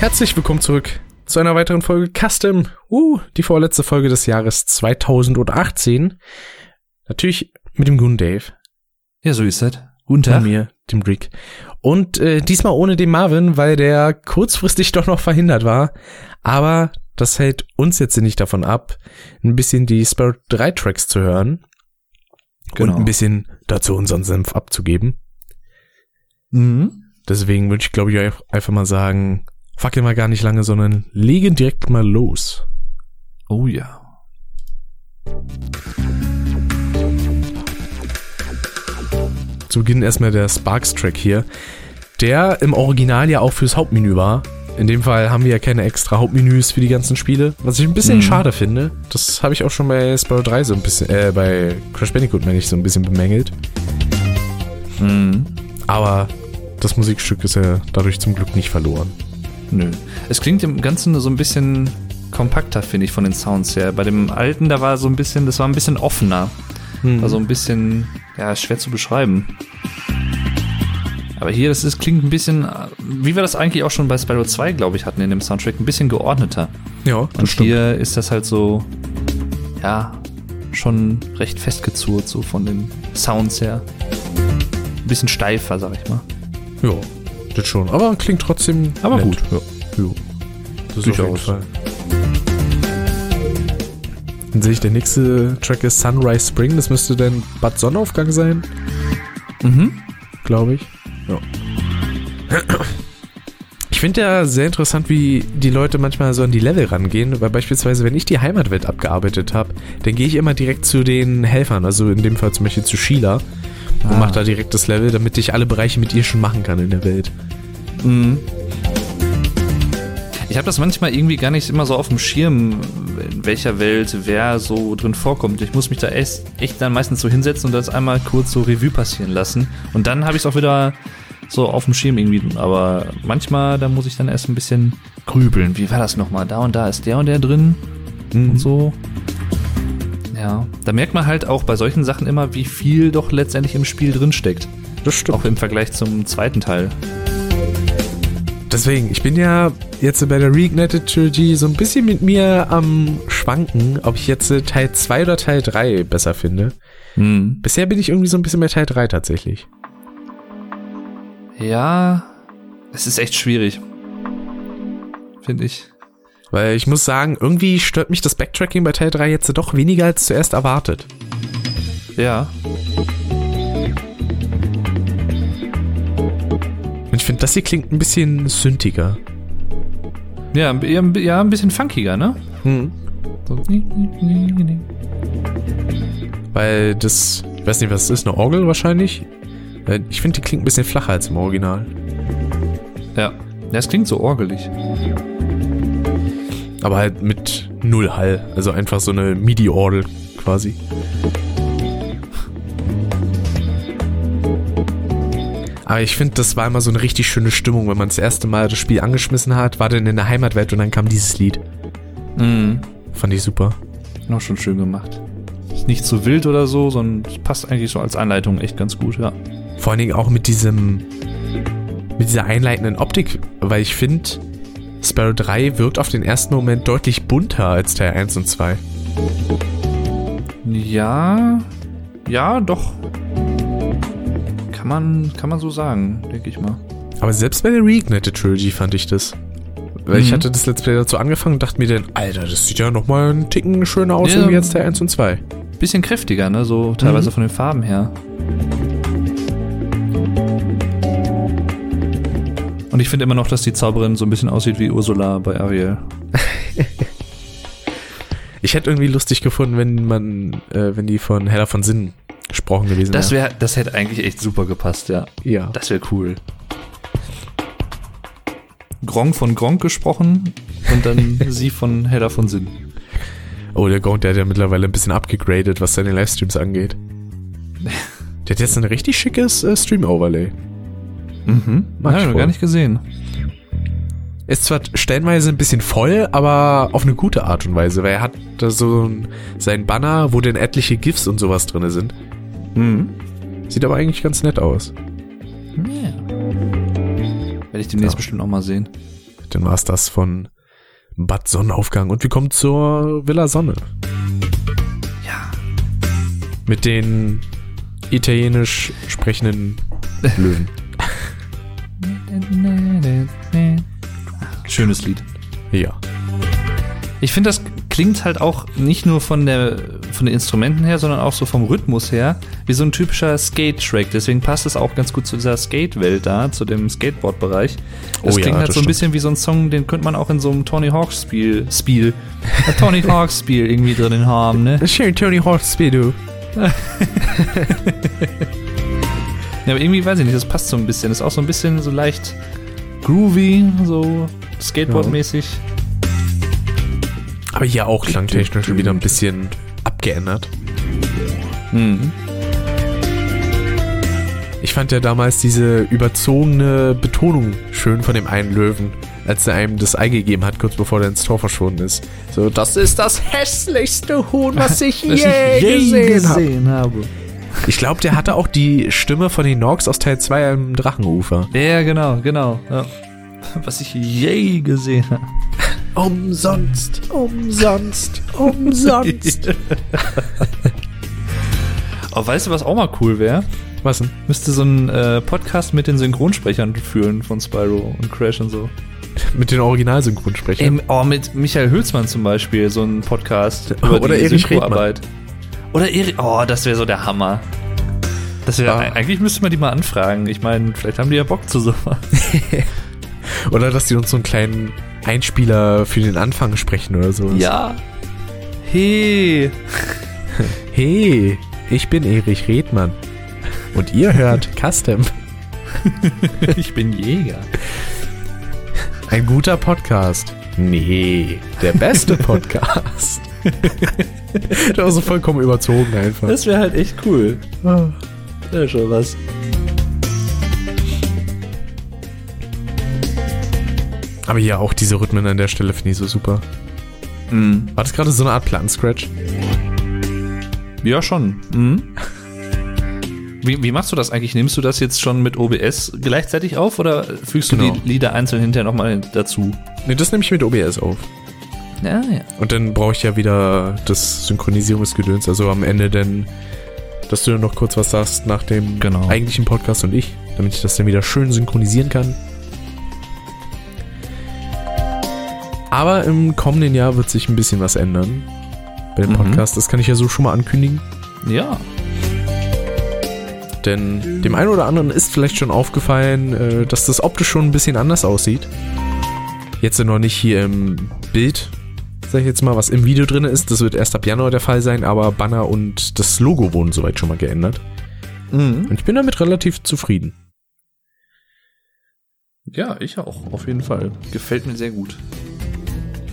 Herzlich willkommen zurück zu einer weiteren Folge Custom. Uh, die vorletzte Folge des Jahres 2018. Natürlich mit dem guten Dave. Ja, so ist das. Guten Tag. Und mir, dem Rick. Und äh, diesmal ohne den Marvin, weil der kurzfristig doch noch verhindert war. Aber das hält uns jetzt nicht davon ab, ein bisschen die Spirit 3 Tracks zu hören. Genau. Und ein bisschen dazu unseren Senf abzugeben. Mhm. Deswegen würde ich, glaube ich, einfach mal sagen, fackel mal gar nicht lange, sondern legen direkt mal los. Oh ja. Zu Beginn erstmal der Sparks-Track hier, der im Original ja auch fürs Hauptmenü war. In dem Fall haben wir ja keine extra Hauptmenüs für die ganzen Spiele, was ich ein bisschen Mhm. schade finde. Das habe ich auch schon bei Spyro 3 so ein bisschen, äh, bei Crash Bandicoot, meine ich, so ein bisschen bemängelt. Mhm. Aber das Musikstück ist ja dadurch zum Glück nicht verloren. Nö. Es klingt im Ganzen so ein bisschen kompakter, finde ich, von den Sounds her. Bei dem alten, da war so ein bisschen, das war ein bisschen offener. Hm. Also ein bisschen, ja, schwer zu beschreiben. Aber hier, das ist, klingt ein bisschen, wie wir das eigentlich auch schon bei Spyro 2, glaube ich, hatten in dem Soundtrack, ein bisschen geordneter. ja, das Und stimmt. hier ist das halt so, ja, schon recht festgezurrt, so von den Sounds her. Ein bisschen steifer, sag ich mal. Ja, das schon. Aber klingt trotzdem Aber nett. gut. Ja, ja. Das ist auf jeden Fall. Dann sehe ich, der nächste Track ist Sunrise Spring. Das müsste dann Bad Sonnenaufgang sein, Mhm. glaube ich. Ja. Ich finde ja sehr interessant, wie die Leute manchmal so an die Level rangehen, weil beispielsweise, wenn ich die Heimatwelt abgearbeitet habe, dann gehe ich immer direkt zu den Helfern, also in dem Fall zum Beispiel zu Sheila und Ah. mache da direkt das Level, damit ich alle Bereiche mit ihr schon machen kann in der Welt. Mhm. Ich habe das manchmal irgendwie gar nicht immer so auf dem Schirm, in welcher Welt wer so drin vorkommt. Ich muss mich da echt, echt dann meistens so hinsetzen und das einmal kurz so Revue passieren lassen. Und dann habe ich es auch wieder so auf dem Schirm irgendwie. Aber manchmal, da muss ich dann erst ein bisschen grübeln. Wie war das nochmal? Da und da ist der und der drin Mhm. und so. Ja, da merkt man halt auch bei solchen Sachen immer, wie viel doch letztendlich im Spiel drin steckt. Das stimmt. Auch im Vergleich zum zweiten Teil. Deswegen, ich bin ja jetzt bei der Reignited Trilogy so ein bisschen mit mir am Schwanken, ob ich jetzt äh, Teil 2 oder Teil 3 besser finde. Mhm. Bisher bin ich irgendwie so ein bisschen bei Teil 3 tatsächlich. Ja, es ist echt schwierig. Finde ich. Weil ich muss sagen, irgendwie stört mich das Backtracking bei Teil 3 jetzt doch weniger als zuerst erwartet. Ja. Und ich finde, das hier klingt ein bisschen sündiger. Ja, ein- ja, ein- bisschen funkiger, ne? Hm. So. Weil das, ich weiß nicht, was es ist, eine Orgel wahrscheinlich. Weil Ich finde, die klingt ein bisschen flacher als im Original. Ja. Ja, es klingt so orgelig. Aber halt mit null Hall. Also einfach so eine MIDI-Orgel quasi. Aber ich finde, das war immer so eine richtig schöne Stimmung, wenn man das erste Mal das Spiel angeschmissen hat, war dann in der Heimatwelt und dann kam dieses Lied. Mhm. Fand ich super. Auch schon schön gemacht. Ist nicht zu wild oder so, sondern es passt eigentlich so als Anleitung echt ganz gut, ja. Vor allen Dingen auch mit diesem, mit dieser einleitenden Optik, weil ich finde, Sparrow 3 wirkt auf den ersten Moment deutlich bunter als Teil 1 und 2. Ja. Ja, doch. Kann man, kann man so sagen, denke ich mal. Aber selbst bei der Reignited Trilogy fand ich das. Weil ich Mhm. hatte das Let's Play dazu angefangen und dachte mir dann, Alter, das sieht ja nochmal einen Ticken schöner aus, Ja. jetzt Teil 1 und 2. Bisschen kräftiger, ne? So teilweise Mhm. von den Farben her. Und ich finde immer noch, dass die Zauberin so ein bisschen aussieht wie Ursula bei Ariel. Ich hätte irgendwie lustig gefunden, wenn man, äh, wenn die von Hella von Sinn gesprochen gewesen Das wäre. wäre, das hätte eigentlich echt super gepasst, ja. Ja. Das wäre cool. Gronk von Gronk gesprochen und dann sie von Hedda von Sinn. Oh, der Gaunt, der hat ja mittlerweile ein bisschen abgegradet, was seine Livestreams angeht. Der hat jetzt ein richtig schickes äh, Stream-Overlay. Mhm. Mag ich Nein, noch gar nicht gesehen. Ist zwar stellenweise ein bisschen voll, aber auf eine gute Art und Weise, weil er hat da so ein, sein Banner, wo dann etliche GIFs und sowas drin sind. Mhm. Sieht aber eigentlich ganz nett aus. Ja. Werde ich demnächst Ja. bestimmt auch mal sehen. dann war es das von Bad Sonnenaufgang. Und wir kommen zur Villa Sonne. Ja. Mit den italienisch sprechenden Löwen. Schönes Lied. Ja. Ich finde, das klingt halt auch nicht nur von, der, von den Instrumenten her, sondern auch so vom Rhythmus her, wie so ein typischer Skate-Track. Deswegen passt es auch ganz gut zu dieser Skate-Welt da, zu dem Skateboard-Bereich. Das Oh ja, klingt halt das so ein stimmt. bisschen wie so ein Song, den könnte man auch in so einem Tony Hawk-Spiel, Spiel, ein Tony Hawk-Spiel irgendwie drin haben, ne? Schön, Tony Hawk Speedo. Ja, aber irgendwie weiß ich nicht, das passt so ein bisschen. Das ist auch so ein bisschen so leicht groovy, so Skateboard-mäßig. Aber hier auch klangtechnisch schon wieder ein bisschen abgeändert. Mhm. Ich fand ja damals diese überzogene Betonung schön von dem einen Löwen, als er einem das Ei gegeben hat, kurz bevor er ins Tor verschwunden ist. So, das ist das hässlichste Huhn, was ich je, Was ich gesehen habe. habe. Ich glaube, der hatte auch die Stimme von den Norks aus Teil 2 am Drachenufer. Ja, genau, genau. Ja. Was ich je gesehen habe. Umsonst, umsonst, umsonst. Oh, weißt du, was auch mal cool wäre? was denn? Müsste so ein äh, Podcast mit den Synchronsprechern führen von Spyro und Crash und so. Mit den Originalsynchronsprechern. Ähm, oh, mit Michael Hülsmann zum Beispiel, so ein Podcast Oder Erich Synchroarbeit. Oder Erich, oh, das wäre so der Hammer. Das wäre, Ah. eigentlich müsste man die mal anfragen. Ich meine, vielleicht haben die ja Bock zu sowas. Oder dass die uns so einen kleinen Einspieler für den Anfang sprechen oder so. Ja. Hey. Hey, ich bin Erich Redmann. Und ihr hört Custom. Ich bin Jäger. Ein guter Podcast. Nee, der beste Podcast. das war so vollkommen überzogen einfach. Das wäre halt echt cool. Wäre schon was. Aber hier auch diese Rhythmen an der Stelle finde ich so super. Mhm. War das gerade so eine Art Plattenscratch? Ja, schon. Mhm. Wie, wie machst du das eigentlich? Nimmst du das jetzt schon mit OBS gleichzeitig auf oder fügst du Genau. die Lieder einzeln hinterher nochmal dazu? Ne, das nehme ich mit OBS auf. Ja, ja. Und dann brauche ich ja wieder das Synchronisierungsgedöns, also am Ende dann, dass du dann noch kurz was sagst nach dem Genau. eigentlichen Podcast und ich, damit ich das dann wieder schön synchronisieren kann. Aber im kommenden Jahr wird sich ein bisschen was ändern bei dem Mhm. Podcast. Das kann ich ja so schon mal ankündigen. Ja. Denn dem einen oder anderen ist vielleicht schon aufgefallen, äh, dass das optisch schon ein bisschen anders aussieht. Jetzt noch nicht hier im Bild, sag ich jetzt mal, was im Video drin ist. Das wird erst ab Januar der Fall sein, aber Banner und das Logo wurden soweit schon mal geändert. Mhm. Und ich bin damit relativ zufrieden. Ja, ich auch, auf jeden Fall. Gefällt mir sehr gut.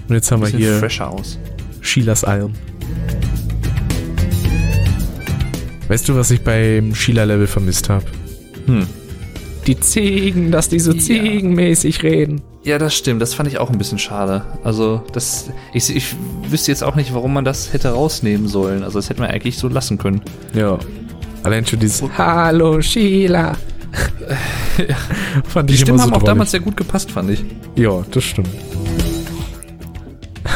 Und jetzt haben wir Sieht hier fresher aus. Sheilas Alm. Weißt du, was ich beim Sheila-Level vermisst habe? Hm. Die Ziegen, dass die so Ja. ziegenmäßig reden. Ja, das stimmt. Das fand ich auch ein bisschen schade. Also, das, ich, ich wüsste jetzt auch nicht, warum man das hätte rausnehmen sollen. Also, das hätte man eigentlich so lassen können. Ja. Allein schon dieses Hallo Sheila. Fand Die ich Stimmen so haben auch drollig. damals sehr gut gepasst, fand ich. Ja, das stimmt.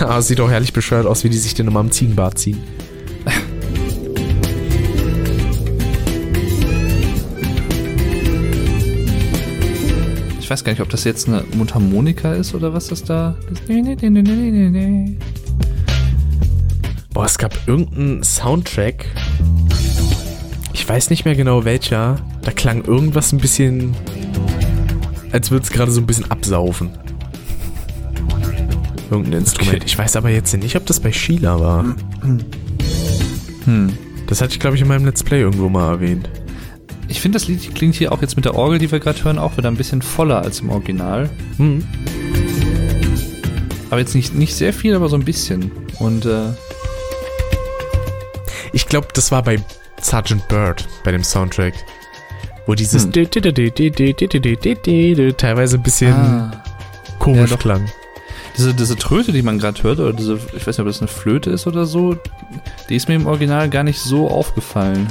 Aber es sieht auch herrlich bescheuert aus, wie die sich denn immer am Ziegenbart ziehen. weiß gar nicht, ob das jetzt eine Mundharmonika ist oder was das da. Boah, es gab irgendeinen Soundtrack. Ich weiß nicht mehr genau welcher. Da klang irgendwas ein bisschen. Als würde es gerade so ein bisschen absaufen. Irgendein Instrument. Okay. Ich weiß aber jetzt nicht, ob das bei Sheila war. Hm. Das hatte ich, glaube ich, in meinem Let's Play irgendwo mal erwähnt. Ich finde, das Lied klingt hier auch jetzt mit der Orgel, die wir gerade hören, auch wieder ein bisschen voller als im Original. Hm. Aber jetzt nicht, nicht sehr viel, aber so ein bisschen. Und äh, Ich glaube, das war bei Sergeant Bird, bei dem Soundtrack. Wo dieses Hm. teilweise ein bisschen ah, komisch ja, klang. diese, diese Tröte, die man gerade hört, oder diese, ich weiß nicht, ob das eine Flöte ist oder so, die ist mir im Original gar nicht so aufgefallen.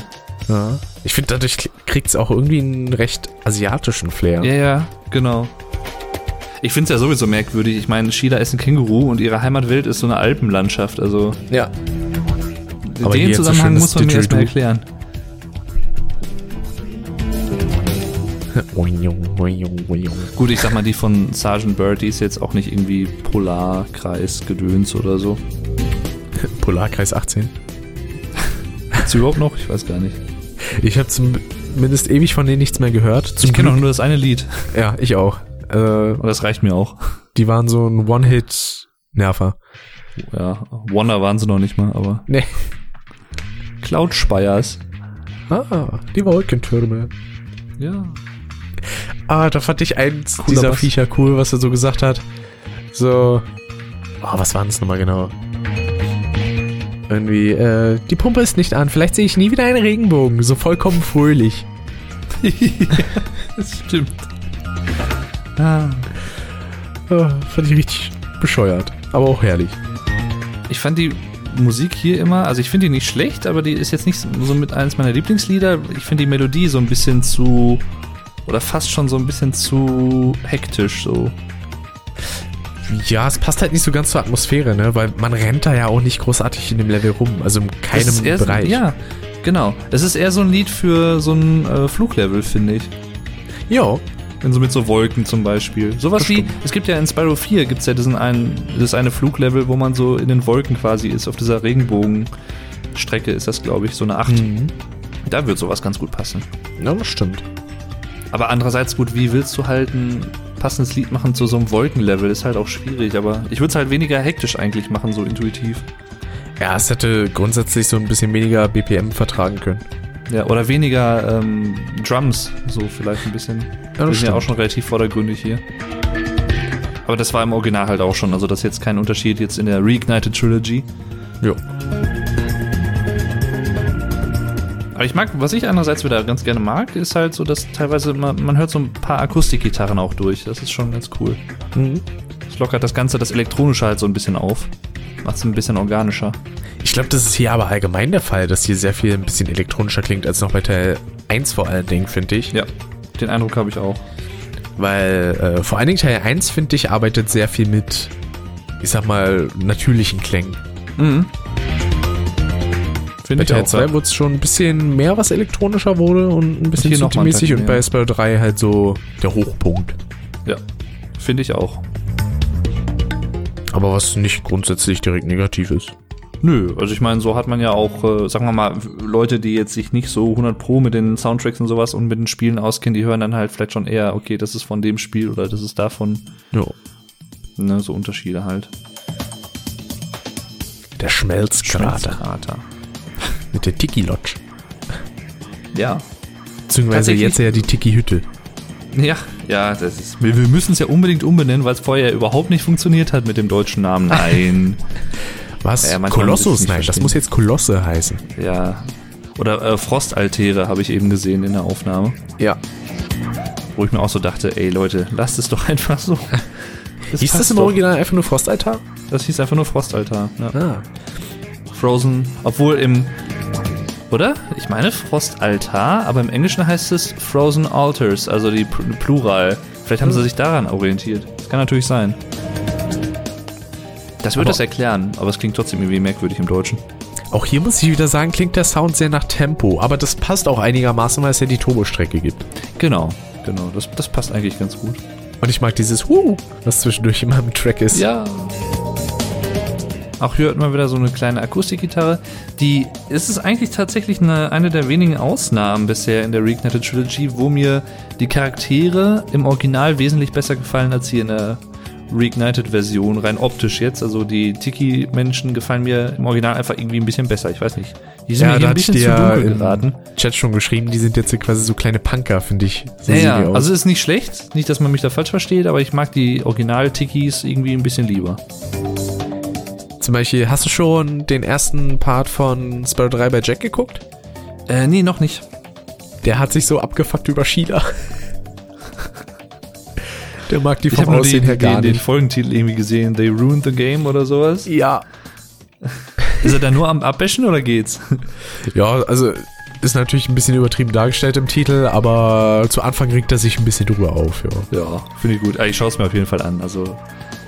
Ja. Ich finde, dadurch kriegt es auch irgendwie einen recht asiatischen Flair. Ja, ja, genau. Ich finde es ja sowieso merkwürdig. Ich meine, Sheila ist ein Känguru und ihre Heimatwelt ist so eine Alpenlandschaft. Also Ja. Aber den Zusammenhang muss man mir erstmal erklären. Gut, ich sag mal, die von Sergeant Bird, die ist jetzt auch nicht irgendwie Polarkreis, Gedöns oder so. Polarkreis 18. Gibt's überhaupt noch? Ich weiß gar nicht. Ich habe zumindest ewig von denen nichts mehr gehört. Zum Ich kenne auch nur das eine Lied. Ja, ich auch. Äh, Aber das reicht mir auch. die waren so ein One-Hit-Nerver. Ja, Wonder waren sie noch nicht mal, aber. Nee. Cloud Spires. Ah, die Wolkentürme. Ja. Ah, da fand ich eins Cooler dieser Bass. Viecher cool, was er so gesagt hat. So. Oh, was war das nochmal genau? Irgendwie, äh, die Pumpe ist nicht an. Vielleicht sehe ich nie wieder einen Regenbogen. So vollkommen fröhlich. das stimmt. Ah. Oh, fand ich richtig bescheuert. Aber auch herrlich. Ich fand die Musik hier immer, also ich finde die nicht schlecht, aber die ist jetzt nicht so mit eines meiner Lieblingslieder. Ich finde die Melodie so ein bisschen zu, oder fast schon so ein bisschen zu hektisch so. Ja, es passt halt nicht so ganz zur Atmosphäre, ne? Weil man rennt da ja auch nicht großartig in dem Level rum. Also in keinem eher Bereich. Ja, genau. Es ist eher so ein Lied für so ein äh, Fluglevel, finde ich. Ja. Wenn so mit so Wolken zum Beispiel. Sowas wie, es gibt ja in Spyro 4 gibt's ja diesen einen, das eine Fluglevel, wo man so in den Wolken quasi ist, auf dieser Regenbogenstrecke ist das, glaube ich, so eine 8. Mhm. Da wird sowas ganz gut passen. Ja, das stimmt. Aber andererseits gut, wie willst du halt ein passendes Lied machen zu so einem Wolkenlevel? Ist halt auch schwierig, aber ich würde es halt weniger hektisch eigentlich machen, so intuitiv. Ja, es hätte grundsätzlich so ein bisschen weniger BPM vertragen können. Ja, oder weniger ähm, Drums, so vielleicht ein bisschen. Ja, Die sind ja auch schon relativ vordergründig hier. Aber das war im Original halt auch schon, also das ist jetzt kein Unterschied jetzt in der Reignited Trilogy. Jo. Aber ich mag, was ich andererseits wieder ganz gerne mag, ist halt so, dass teilweise man, man hört so ein paar Akustikgitarren auch durch. Das ist schon ganz cool. Mhm. Das lockert das Ganze, das Elektronische halt so ein bisschen auf. Macht es ein bisschen organischer. Ich glaube, das ist hier aber allgemein der Fall, dass hier sehr viel ein bisschen elektronischer klingt als noch bei Teil 1 vor allen Dingen, finde ich. Ja, den Eindruck habe ich auch. Weil äh, vor allen Dingen Teil 1, finde ich, arbeitet sehr viel mit, ich sag mal, natürlichen Klängen. Mhm. Finde ich Teil auch. 2 wurde es schon ein bisschen mehr, was elektronischer wurde und ein bisschen Tacken und bei Spyro 3 halt so der Hochpunkt. Ja, finde ich auch. Aber was nicht grundsätzlich direkt negativ ist. Nö, also ich meine, so hat man ja auch, äh, sagen wir mal, Leute, die jetzt sich nicht so 100 Pro mit den Soundtracks und sowas und mit den Spielen auskennen, die hören dann halt vielleicht schon eher, okay, das ist von dem Spiel oder das ist davon, Ja. ne, so Unterschiede halt. Der Schmelzkrater. Schmelzkrater. Mit der Tiki-Lodge. Ja. Beziehungsweise jetzt ja die Tiki-Hütte. Ja, ja, das ist. Wir, wir müssen es ja unbedingt umbenennen, weil es vorher überhaupt nicht funktioniert hat mit dem deutschen Namen. Nein. Was? Ja, Kolossus? Nein, das verstehen. muss jetzt Kolosse heißen. ja. Oder äh, Frostaltäre habe ich eben gesehen in der Aufnahme. Ja. Wo ich mir auch so dachte, ey Leute, lasst es doch einfach so. Das Hieß das im doch. Original einfach nur Frostaltar? Das hieß einfach nur Frostaltar. Ja. Ah. Frozen, obwohl im. Oder? Ich meine Frostaltar, aber im Englischen heißt es Frozen Altars, also die Pl- Plural. Vielleicht haben sie sich daran orientiert. Das kann natürlich sein. Das würde das erklären, aber es klingt trotzdem irgendwie merkwürdig im Deutschen. Auch hier muss ich wieder sagen, klingt der Sound sehr nach Tempo, aber das passt auch einigermaßen, weil es ja die Turbo-Strecke gibt. Genau, genau. Das, das passt eigentlich ganz gut. Und ich mag dieses Huh, was zwischendurch immer im Track ist. Ja. Auch hier hört man wieder so eine kleine Akustikgitarre. Die es ist eigentlich tatsächlich eine, eine der wenigen Ausnahmen bisher in der Reignited Trilogy, wo mir die Charaktere im Original wesentlich besser gefallen als hier in der Reignited-Version, rein optisch jetzt. Also die Tiki-Menschen gefallen mir im Original einfach irgendwie ein bisschen besser. Ich weiß nicht. Die sind Ja, da ein bisschen zu ja dunkel im geraten. Chat schon geschrieben, die sind jetzt quasi so kleine Punker, finde ich. So Ja, ja, also ist nicht schlecht. Nicht, dass man mich da falsch versteht, aber ich mag die Original-Tikis irgendwie ein bisschen lieber. Zum Beispiel, hast du schon den ersten Part von Spyro 3 bei Jack geguckt? Äh, nee, noch nicht. Der hat sich so abgefuckt über Sheila. Der mag die Ich vom habe nur Aussehen den, her gar den, den nicht. Folgentitel irgendwie gesehen. They ruined the game oder sowas. Ja. Ist er da nur am Abbäschen oder geht's? Ja, also ist natürlich ein bisschen übertrieben dargestellt im Titel, aber zu Anfang regt er sich ein bisschen drüber auf, ja. Ja, finde ich gut. Ah, Ich schaue es mir auf jeden Fall an. Also,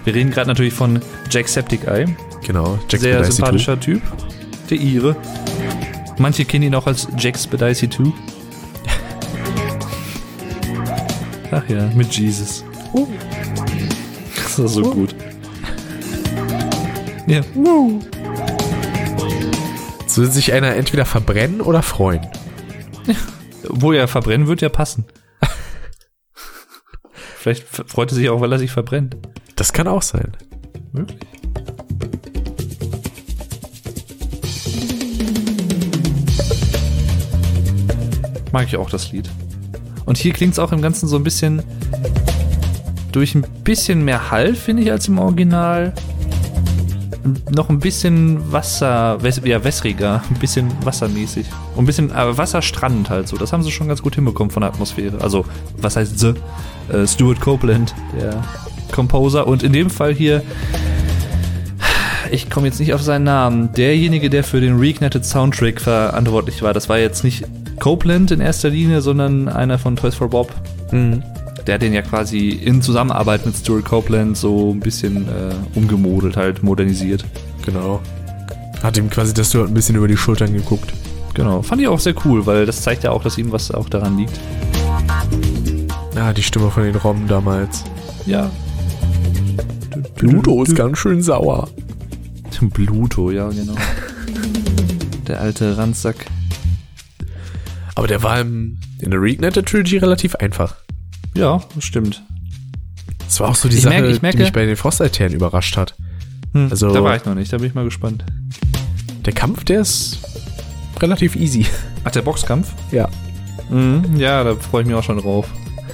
wir reden gerade natürlich von Jack Septic Eye. Genau, Jack Sehr Spedicey sympathischer Typ. Der Ire. Manche kennen ihn auch als Jack Spedicy 2. Ach ja, mit Jesus. Das ist so gut. Ja. So will sich einer entweder verbrennen oder freuen. Wo er verbrennen wird, ja passen. Vielleicht freut er sich auch, weil er sich verbrennt. Das kann auch sein. Möglich. Mag ich auch das Lied. Und hier klingt es auch im Ganzen so ein bisschen durch ein bisschen mehr Hall, finde ich, als im Original. Noch ein bisschen Wasser, ja, wässriger, ein bisschen wassermäßig. Und ein bisschen äh, Wasserstrand halt so. Das haben sie schon ganz gut hinbekommen von der Atmosphäre. Also, was heißt The? Äh, Stuart Copeland, der Composer. Und in dem Fall hier, ich komme jetzt nicht auf seinen Namen, derjenige, der für den Reignited Soundtrack verantwortlich war, das war jetzt nicht Copeland in erster Linie, sondern einer von Toys for Bob. Mhm. Der hat den ja quasi in Zusammenarbeit mit Stuart Copeland so ein bisschen äh, umgemodelt, halt modernisiert. Genau. Hat ihm quasi das Stuart ein bisschen über die Schultern geguckt. Genau. Fand ich auch sehr cool, weil das zeigt ja auch, dass ihm was auch daran liegt. Ah, die Stimme von den Robben damals. Ja. Pluto ist ganz schön sauer. Pluto, ja, genau. Der alte Randsack. Aber der war im, in der Reignited Trilogy relativ einfach. Ja, das stimmt. Das war auch so die Ich Sache, merke- ich merke- die mich bei den Frostaltären überrascht hat. Hm, Also- da war ich noch nicht, da bin ich mal gespannt. Der Kampf, der ist relativ easy. Ach, der Boxkampf? Ja. Mhm, ja, da freue ich mich auch schon drauf.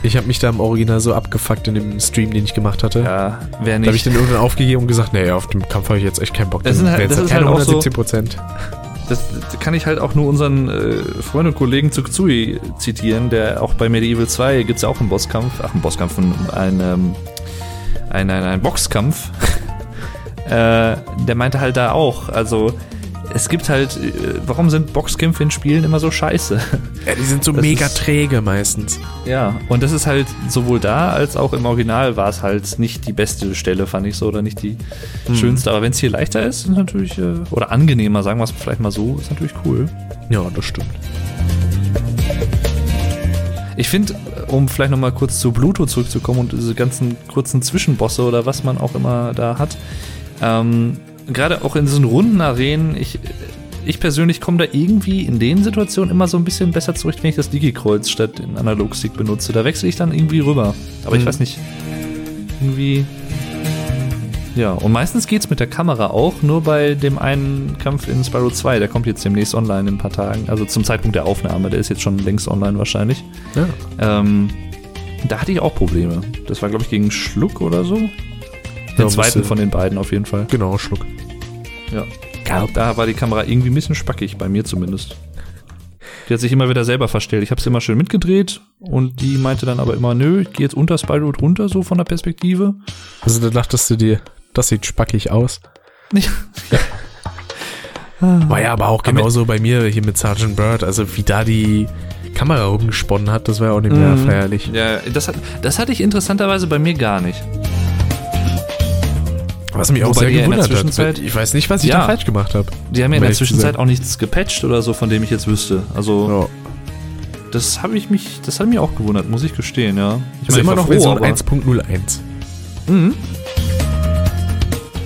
Ich habe mich da im Original so abgefuckt in dem Stream, den ich gemacht hatte. Ja, wer Da habe nicht. ich den irgendwann aufgegeben und gesagt, nee, auf dem Kampf habe ich jetzt echt keinen Bock. Das sind halt- das ist halt keine auch so- 117 Prozent. Das, das kann ich halt auch nur unseren äh, Freund und Kollegen Tsuktsui zitieren, der auch bei Medieval 2 gibt es ja auch einen Bosskampf, ach, einen Bosskampf, einen, ähm, einen, einen, einen Boxkampf. äh, der meinte halt da auch, also es gibt halt, äh, warum sind Boxkämpfe in Spielen immer so scheiße? Ja, die sind so Das mega ist- träge meistens. Ja, und das ist halt sowohl da als auch im Original war es halt nicht die beste Stelle, fand ich so, oder nicht die schönste. Aber wenn es hier leichter ist, ist natürlich, äh, oder angenehmer, sagen wir es vielleicht mal so, ist natürlich cool. Ja, das stimmt. Ich finde, um vielleicht nochmal kurz zu Bluto zurückzukommen und diese ganzen kurzen Zwischenbosse oder was man auch immer da hat, ähm, gerade auch in diesen runden Arenen, ich, ich persönlich komme da irgendwie in den Situationen immer so ein bisschen besser zurecht, wenn ich das Digi-Kreuz statt den Analogstick benutze. Da wechsle ich dann irgendwie rüber. Aber ich Mhm. weiß nicht, irgendwie... Ja, und meistens geht's mit der Kamera auch, nur bei dem einen Kampf in Spyro 2, der kommt jetzt demnächst online in ein paar Tagen, also zum Zeitpunkt der Aufnahme, der ist jetzt schon längst online wahrscheinlich. Ja. Ähm, da hatte ich auch Probleme. Das war, glaube ich, gegen Schluck oder so. Den Ja, zweiten von den beiden auf jeden Fall. Genau, Schluck. Ja. Da war die Kamera irgendwie ein bisschen spackig, bei mir zumindest. Die hat sich immer wieder selber verstellt. Ich habe sie immer schön mitgedreht und die meinte dann aber immer, nö, ich gehe jetzt unter Spyro runter, so von der Perspektive. Also da dachtest du dir, das sieht spackig aus. Ja. War ja aber auch genauso bei mir hier mit Sergeant Bird. Also wie da die Kamera rumgesponnen hat, das war ja auch nicht mehr Mhm. feierlich. Ja, das, hat, das hatte ich interessanterweise bei mir gar nicht. Was mich auch Wobei sehr gewundert hat. Ich weiß nicht, was ich Ja. da falsch gemacht habe. Die haben ja in der Zwischenzeit auch nichts gepatcht oder so, von dem ich jetzt wüsste. Also, Ja. das habe ich mich, das hat mich auch gewundert, muss ich gestehen, ja. Ich Ist meine, immer noch Version aber- 1.01. Mhm.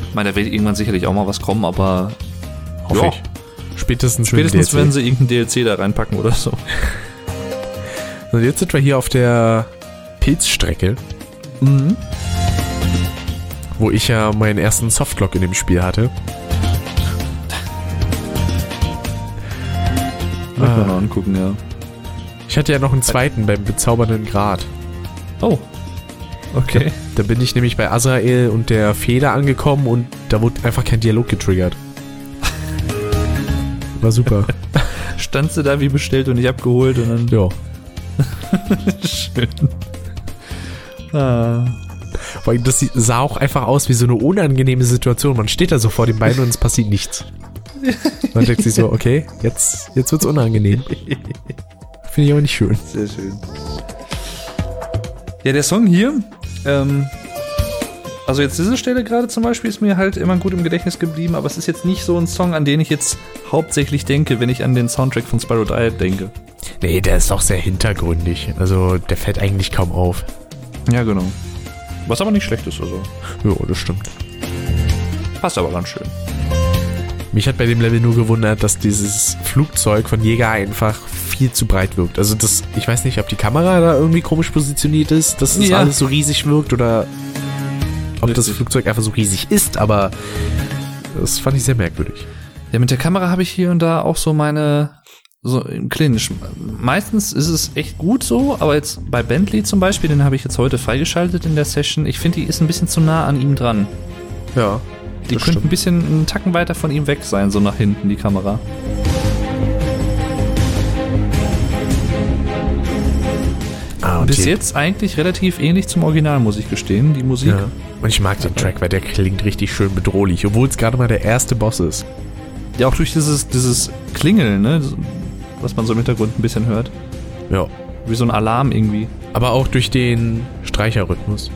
Ich meine, da wird irgendwann sicherlich auch mal was kommen, aber Hoffe Ja. ich. Spätestens, spätestens wenn sie irgendein DLC da reinpacken oder so. Und jetzt sind wir hier auf der Pilzstrecke, Mhm. Wo ich ja meinen ersten Softlock in dem Spiel hatte. Muss Ah. man noch angucken, ja. Ich hatte ja noch einen zweiten beim bezaubernden Grad. Oh. Okay. Da bin ich nämlich bei Azrael und der Feder angekommen und da wurde einfach kein Dialog getriggert. War super. Standst du da wie bestellt und nicht abgeholt und dann. ja. Schön. Ah. Weil das sah auch einfach aus wie so eine unangenehme Situation. Man steht da so vor den Beinen und es passiert nichts. Man denkt sich so, okay, jetzt, jetzt wird's unangenehm. Finde ich aber nicht schön. Sehr schön. Ja, der Song hier, ähm, also jetzt diese Stelle gerade zum Beispiel ist mir halt immer gut im Gedächtnis geblieben, aber es ist jetzt nicht so ein Song, an den ich jetzt hauptsächlich denke, wenn ich an den Soundtrack von Spyro Diet denke. Nee, der ist auch sehr hintergründig. Also der fällt eigentlich kaum auf. Ja, genau. Was aber nicht schlecht ist, also. Ja, das stimmt. Passt aber ganz schön. Mich hat bei dem Level nur gewundert, dass dieses Flugzeug von Jäger einfach viel zu breit wirkt. Also das, ich weiß nicht, ob die Kamera da irgendwie komisch positioniert ist, dass es Ja. alles so riesig wirkt oder ob das. Flugzeug einfach so riesig ist, aber das fand ich sehr merkwürdig. Ja, mit der Kamera habe ich hier und da auch so meine so im Clinch. Meistens ist es echt gut so, aber jetzt bei Bentley zum Beispiel, den habe ich jetzt heute freigeschaltet in der Session. Ich finde, die ist ein bisschen zu nah an ihm dran. Ja. Die könnte ein bisschen einen Tacken weiter von ihm weg sein, so nach hinten, die Kamera. Ah, und Bis jetzt eigentlich relativ ähnlich zum Original, muss ich gestehen, die Musik. Ja. Und ich mag den Track, weil der klingt richtig schön bedrohlich, obwohl es gerade mal der erste Boss ist. Ja, auch durch dieses, dieses Klingeln, ne, was man so im Hintergrund ein bisschen hört. Ja. Wie so ein Alarm irgendwie. Aber auch durch den Streicherrhythmus.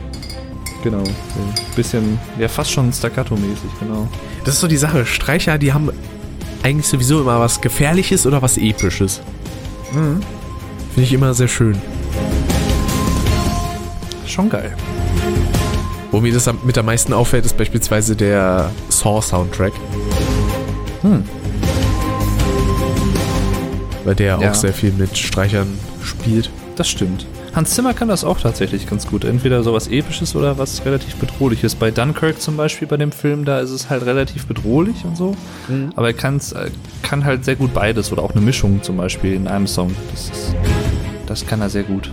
Genau. Ein bisschen, ja, fast schon staccato-mäßig, genau. Das ist so die Sache. Streicher, die haben eigentlich sowieso immer was Gefährliches oder was Episches. Finde ich immer sehr schön. Schon geil. Wo mir das mit am meisten auffällt, ist beispielsweise der Saw-Soundtrack. Hm. Weil der Ja. auch sehr viel mit Streichern spielt. Das stimmt. Hans Zimmer kann das auch tatsächlich ganz gut. Entweder sowas Episches oder was relativ Bedrohliches. Bei Dunkirk zum Beispiel, bei dem Film, da ist es halt relativ bedrohlich und so. Aber er kann's, äh, kann halt sehr gut beides oder auch eine Mischung zum Beispiel in einem Song. Das, ist, das kann er sehr gut.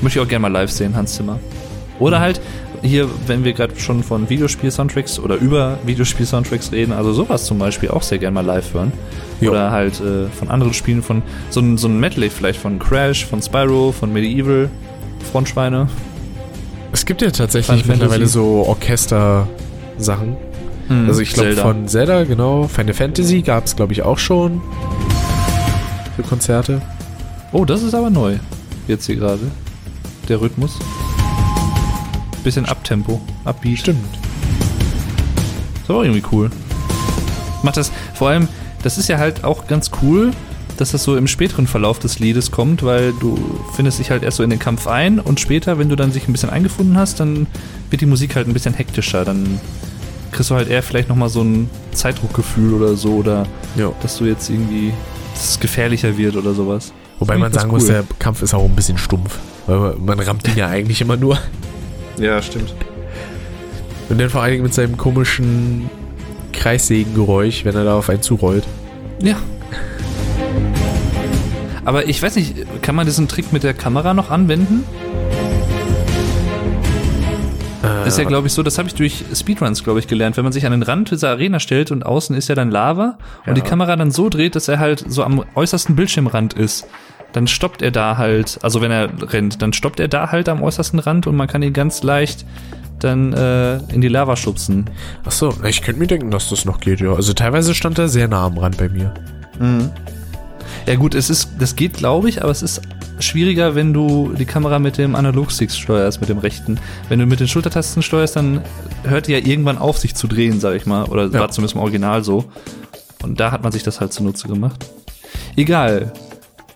Möchte ich auch gerne mal live sehen, Hans Zimmer. Oder halt hier, wenn wir gerade schon von Videospiel-Soundtracks oder über Videospiel-Soundtracks reden, also sowas zum Beispiel auch sehr gerne mal live hören. Jo. Oder halt äh, von anderen Spielen, von so ein, so ein Medley vielleicht von Crash, von Spyro, von Medieval, Frontschweine. Es gibt ja tatsächlich mittlerweile so Orchester-Sachen. Also ich glaube von Zelda, genau. Final Fantasy gab es, glaube ich, auch schon. Für Konzerte. Oh, das ist aber neu. Jetzt hier gerade. Der Rhythmus. Bisschen Abtempo, Upbeat. Stimmt. Ist aber auch irgendwie cool. Macht das, vor allem, das ist ja halt auch ganz cool, dass das so im späteren Verlauf des Liedes kommt, weil du findest dich halt erst so in den Kampf ein und später, wenn du dann sich ein bisschen eingefunden hast, dann wird die Musik halt ein bisschen hektischer. Dann kriegst du halt eher vielleicht nochmal so ein Zeitdruckgefühl oder so oder Ja. dass du jetzt irgendwie, dass es gefährlicher wird oder sowas. Wobei man sagen muss, cool. der Kampf ist auch ein bisschen stumpf. Weil man, man rammt ihn ja eigentlich immer nur. Ja, stimmt. Und dann vor allen Dingen mit seinem komischen Kreissägengeräusch, wenn er da auf einen zurollt. Ja. Aber ich weiß nicht, kann man diesen Trick mit der Kamera noch anwenden? Äh, ist ja, glaube ich, so, das habe ich durch Speedruns, glaube ich, gelernt. Wenn man sich an den Rand dieser Arena stellt und außen ist ja dann Lava und Ja. die Kamera dann so dreht, dass er halt so am äußersten Bildschirmrand ist, dann stoppt er da halt, also wenn er rennt, dann stoppt er da halt am äußersten Rand und man kann ihn ganz leicht dann äh, in die Lava schubsen. Ach so, ich könnte mir denken, dass das noch geht, ja. Also teilweise stand er sehr nah am Rand bei mir. Ja gut, es ist, das geht, glaube ich, aber es ist schwieriger, wenn du die Kamera mit dem Analogstick steuerst, mit dem rechten. Wenn du mit den Schultertasten steuerst, dann hört die ja irgendwann auf, sich zu drehen, sag ich mal. Oder Ja. war zumindest im Original so. Und da hat man sich das halt zunutze gemacht. Egal.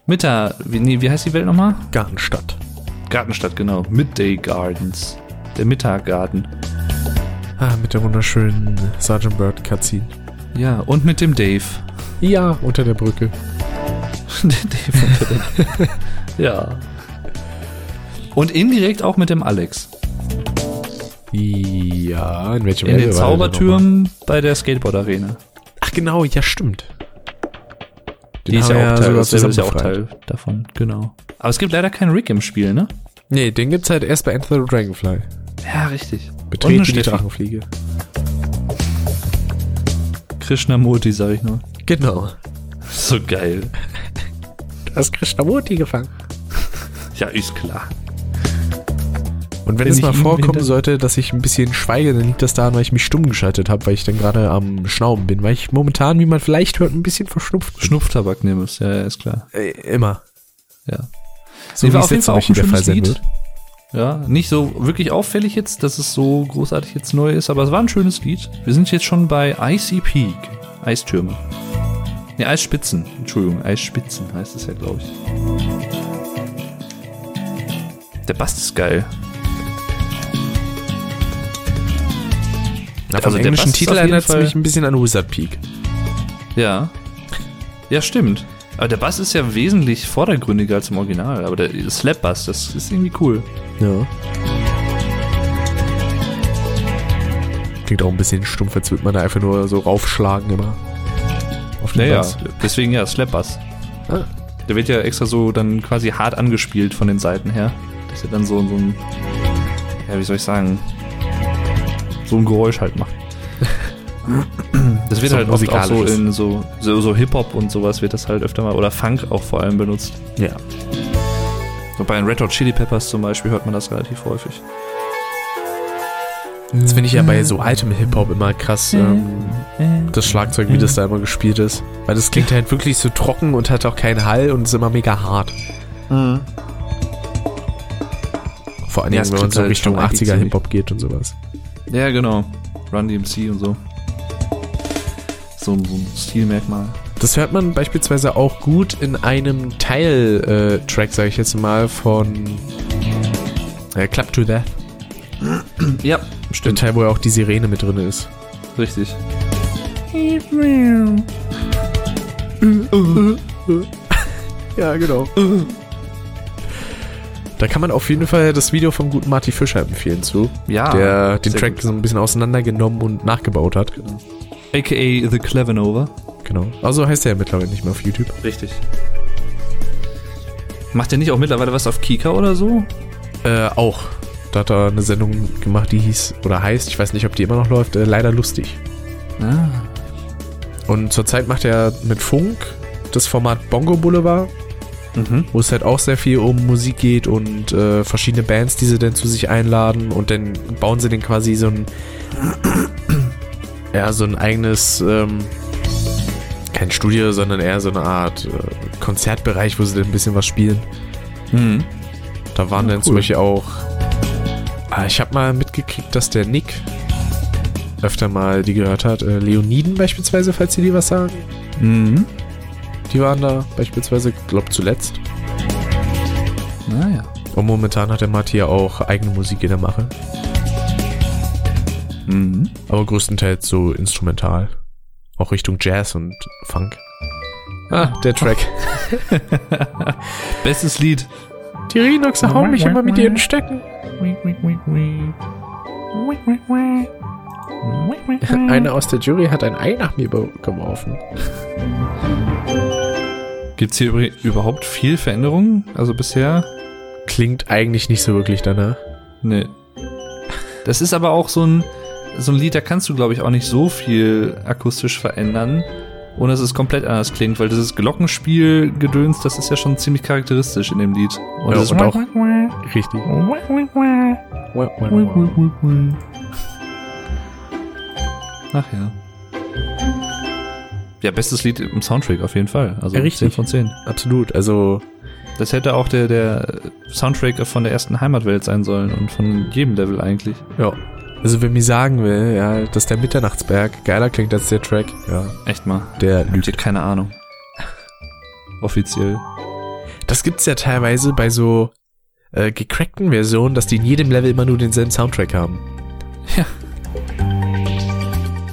Mittag, wie, nee, wie heißt die Welt nochmal? Gartenstadt. Gartenstadt, genau. Midday Gardens. Der Mittaggarten. Ah, mit der wunderschönen Sergeant Bird Cutscene. Ja, und mit dem Dave. Ja, unter der Brücke. Der Dave unter der- ja. Und indirekt auch mit dem Alex. Ja, in welchem In den? Zaubertürmen bei der Skateboard-Arena. Ach genau, ja stimmt. Den Die ist ja auch Teil, sogar das ist ja auch Teil davon, genau. Aber es gibt leider keinen Rick im Spiel, ne? Nee, den gibt's halt erst bei Enter the Dragonfly. Ja, richtig. Betreten die. Drachenfliege. Krishnamurti, sag ich nur. Genau. So geil. Du hast Krishnamurti gefangen. Ja, ist klar. Und wenn, Wenn es mal vorkommen sollte, dass ich ein bisschen schweige, dann liegt das daran, weil ich mich stumm geschaltet habe, weil ich dann gerade am Schnauben bin, weil ich momentan, wie man vielleicht hört, ein bisschen verschnupft bin. Schnupftabak nimmst, ja, ja, ist klar. Äh, immer. Ja. So Nee, wie es Fall auch Woche ein der Fall sein wird. Ja, nicht so wirklich auffällig jetzt, dass es so großartig jetzt neu ist, aber es war ein schönes Lied. Wir sind jetzt schon bei Icy Peak. Eistürme. Ne, Eisspitzen. Entschuldigung, Eisspitzen heißt es ja, glaube ich. Der Bass ist geil. Na, vom Also der englischen ist Titel erinnert es mich ein bisschen an Wizard Peak. Ja. Ja, stimmt. Aber der Bass ist ja wesentlich vordergründiger als im Original. Aber der Slap-Bass, das ist irgendwie cool. Ja. Klingt auch ein bisschen stumpf, als würde man da einfach nur so raufschlagen immer. Auf den Naja, Bass. deswegen ja, Slap-Bass. Ah. Der wird ja extra so dann quasi hart angespielt von den Seiten her. Dass er dann so, so ein, ja, wie soll ich sagen, so ein Geräusch halt macht. Das wird So halt oft auch so in so, so, so Hip-Hop und sowas wird das halt öfter mal, oder Funk auch vor allem benutzt. Ja. So bei den Red Hot Chili Peppers zum Beispiel hört man das relativ häufig. Das finde ich ja bei so altem Hip-Hop immer krass, ähm, das Schlagzeug, wie das da immer gespielt ist. Weil das klingt halt wirklich so trocken und hat auch keinen Hall und ist immer mega hart. Vor allem, Ja, es wenn man so halt Richtung schon eigentlich 80er ziemlich- Hip-Hop geht und sowas. Ja, genau. Run DMC und so. So, ein- so ein Stilmerkmal. Das hört man beispielsweise auch gut in einem Teil-Track, sage ich jetzt mal, von äh, Club to Death. Ja, Der stimmt. Teil, wo ja auch die Sirene mit drin ist. Richtig. Ja, genau. Da kann man auf jeden Fall das Video vom guten Marty Fischer empfehlen zu, Ja. der den Track gut. so ein bisschen auseinandergenommen und nachgebaut hat. AKA The Clevenova. Genau. Also heißt er ja mittlerweile nicht mehr auf YouTube. Richtig. Macht er nicht auch mittlerweile was auf Kika oder so? Äh, auch. Da hat er eine Sendung gemacht, die hieß, oder heißt, ich weiß nicht, ob die immer noch läuft, äh, leider lustig. Ah. Und zurzeit macht er mit Funk das Format Bongo Boulevard, Mhm. wo es halt auch sehr viel um Musik geht und äh, verschiedene Bands, die sie dann zu sich einladen und dann bauen sie dann quasi so ein ja, so ein eigenes ähm, kein Studio, sondern eher so eine Art äh, Konzertbereich, wo sie dann ein bisschen was spielen. Mhm. Da waren Ja, dann zum cool. Beispiel auch ah, ich habe mal mitgekriegt, dass der Nick öfter mal die gehört hat. Äh, Leoniden beispielsweise, falls sie die was sagen. Mhm. Die waren da beispielsweise, glaub zuletzt. Naja. Und momentan hat der Marty ja auch eigene Musik in der Mache. Mhm. Aber größtenteils so instrumental. Auch Richtung Jazz und Funk. Ah, der Track. Bestes Lied. Die Rhinoxe hauen mich immer mit ihren Stöcken. Einer aus der Jury hat ein Ei nach mir be- geworfen. Gibt's hier überhaupt viel Veränderungen? Also bisher? Klingt eigentlich nicht so wirklich danach. Nee. Das ist aber auch so ein, so ein Lied, da kannst du, glaube ich, auch nicht so viel akustisch verändern, ohne dass es komplett anders klingt, weil dieses Glockenspiel-Gedöns, das ist ja schon ziemlich charakteristisch in dem Lied. Ja, das und auch- Richtig. Ach ja. Ja, bestes Lied im Soundtrack auf jeden Fall. Also Ja, richtig. 10 von 10. Absolut. Also, Das hätte auch der, der Soundtrack von der ersten Heimatwelt sein sollen und von jedem Level eigentlich. ja. Also, wer mir sagen will, ja, dass der Mitternachtsberg geiler klingt als der Track, ja, Echt mal. der Habt lügt. ihr keine Ahnung. Offiziell. Das gibt's ja teilweise bei so äh, gecrackten Versionen, dass die in jedem Level immer nur denselben Soundtrack haben. Ja.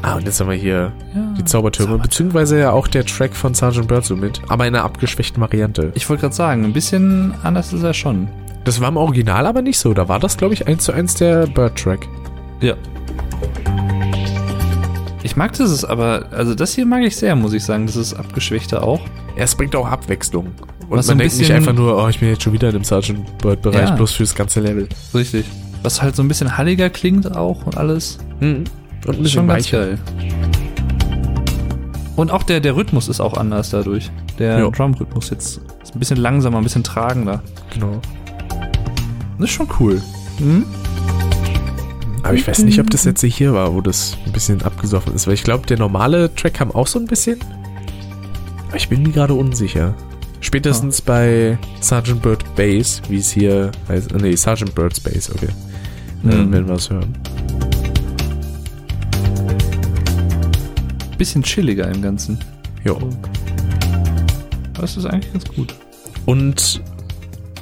Ah, und jetzt haben wir hier Ja. die Zaubertürme, beziehungsweise ja auch der Track von Sergeant Bird so mit, aber in einer abgeschwächten Variante. Ich wollte gerade sagen, ein bisschen anders ist er schon. Das war im Original aber nicht so. Da war das, glaube ich, eins zu eins der Bird-Track. Ja. Ich mag das aber, also das hier mag ich sehr, muss ich sagen. Das ist abgeschwächter auch. Es bringt auch Abwechslung. Und Was man so ein denkt nicht einfach nur, oh, ich bin jetzt schon wieder in dem Sergeant Bird-Bereich, Ja. bloß fürs ganze Level. Richtig. Was halt so ein bisschen halliger klingt auch und alles. Mhm. Und ein Ist bisschen weicher. geil. Und auch der, der Rhythmus ist auch anders dadurch. Der Ja. Drum-Rhythmus jetzt ist ein bisschen langsamer, ein bisschen tragender. Genau. Das ist schon cool. Mhm. Aber ich weiß nicht, ob das jetzt hier war, wo das ein bisschen abgesoffen ist, weil ich glaube, der normale Track kam auch so ein bisschen. Aber ich bin mir gerade unsicher. Spätestens Ah. bei Sergeant Bird Bass, wie es hier heißt. Nee, Sergeant Bird's Bass, okay. Dann Mhm. werden wir es hören. Bisschen chilliger im Ganzen. Jo. Das ist eigentlich ganz gut. Und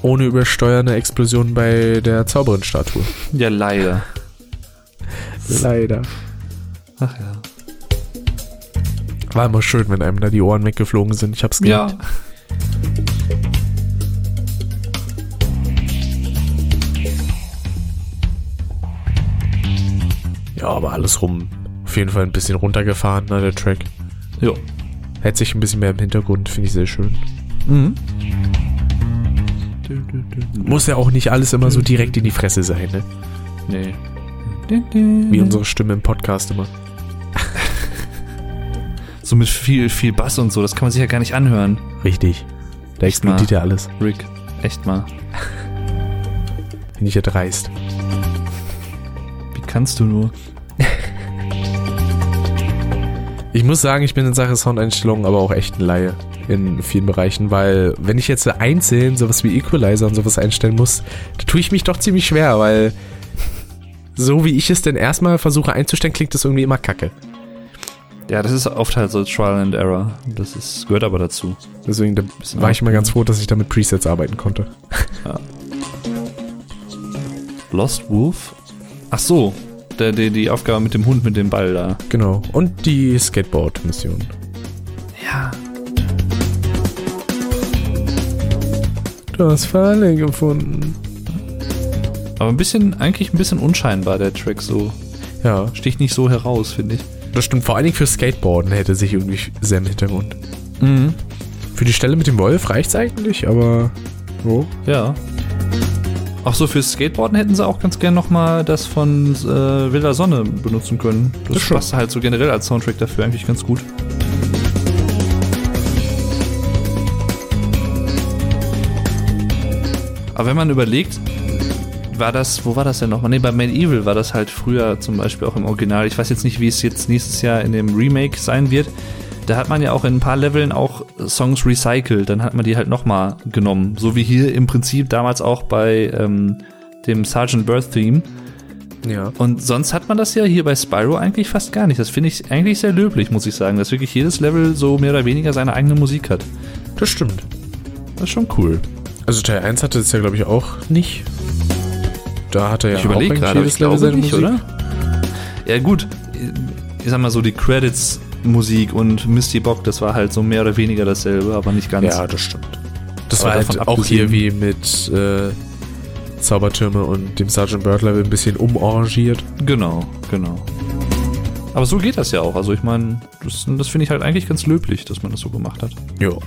ohne übersteuernde Explosion bei der Zauberin-Statue. Ja, leider. Leider. Ach ja. War immer schön, wenn einem da die Ohren weggeflogen sind. Ich hab's Ja. geliebt. Ja, aber alles rum. Auf jeden Fall ein bisschen runtergefahren, ne, der Track. Jo. Hält sich ein bisschen mehr im Hintergrund, finde ich sehr schön. Mhm. Muss ja auch nicht alles immer so direkt in die Fresse sein, ne? Nee. Wie unsere Stimme im Podcast immer. So mit viel, viel Bass und so, das kann man sich ja gar nicht anhören. Richtig. Da Echt mal. explodiert ja alles. Rick, echt mal. Finde ich ja dreist. Wie kannst du nur? Ich muss sagen, ich bin in Sache Soundeinstellungen aber auch echt ein Laie in vielen Bereichen, weil wenn ich jetzt einzeln sowas wie Equalizer und sowas einstellen muss, da tue ich mich doch ziemlich schwer, weil so wie ich es denn erstmal versuche einzustellen, klingt das irgendwie immer kacke. Ja, das ist oft halt so Trial and Error. Das ist, gehört aber dazu. Deswegen da war ich immer ausprobieren. ganz froh, dass ich da mit Presets arbeiten konnte. Lost Wolf? Ach so, der, die, die Aufgabe mit dem Hund mit dem Ball da. Genau. Und die Skateboard-Mission. Ja. Du hast Falle gefunden. Aber ein bisschen, eigentlich ein bisschen unscheinbar, der Track so. Ja, Sticht nicht so heraus, finde ich. das stimmt. Vor allen Dingen für Skateboarden hätte sich irgendwie sehr im Hintergrund. Mhm. Für die Stelle mit dem Wolf reicht's eigentlich, aber. Wo? Ja. Auch so fürs Skateboarden hätten sie auch ganz gern nochmal das von äh, Wilder Sonne benutzen können. Das, Das schon. passt halt so generell als Soundtrack dafür eigentlich ganz gut. Aber wenn man überlegt, war das, wo war das denn nochmal? Ne, bei Medieval war das halt früher zum Beispiel auch im Original. Ich weiß jetzt nicht, wie es jetzt nächstes Jahr in dem Remake sein wird. Da hat man ja auch in ein paar Leveln auch Songs recycelt. Dann hat man die halt nochmal genommen. So wie hier im Prinzip damals auch bei ähm, dem Sergeant Birth Theme. Ja. Und sonst hat man das ja hier bei Spyro eigentlich fast gar nicht. Das finde ich eigentlich sehr löblich, muss ich sagen, dass wirklich jedes Level so mehr oder weniger seine eigene Musik hat. Das stimmt. Das ist schon cool. Also Teil 1 hatte es ja, glaube ich, auch nicht. Da hatte er ja ich auch jedes glaube seine nicht, Musik. oder? Ja gut, ich sag mal so, die Credits Musik und Misty Bock, das war halt so mehr oder weniger dasselbe, aber nicht ganz. Ja, das stimmt. Das Aber war halt auch hier wie mit äh, Zaubertürme und dem Sergeant Bird Level ein bisschen umarrangiert. Genau, genau. Aber so geht das ja auch. Also ich meine, das, das finde ich halt eigentlich ganz löblich, dass man das so gemacht hat. Jo.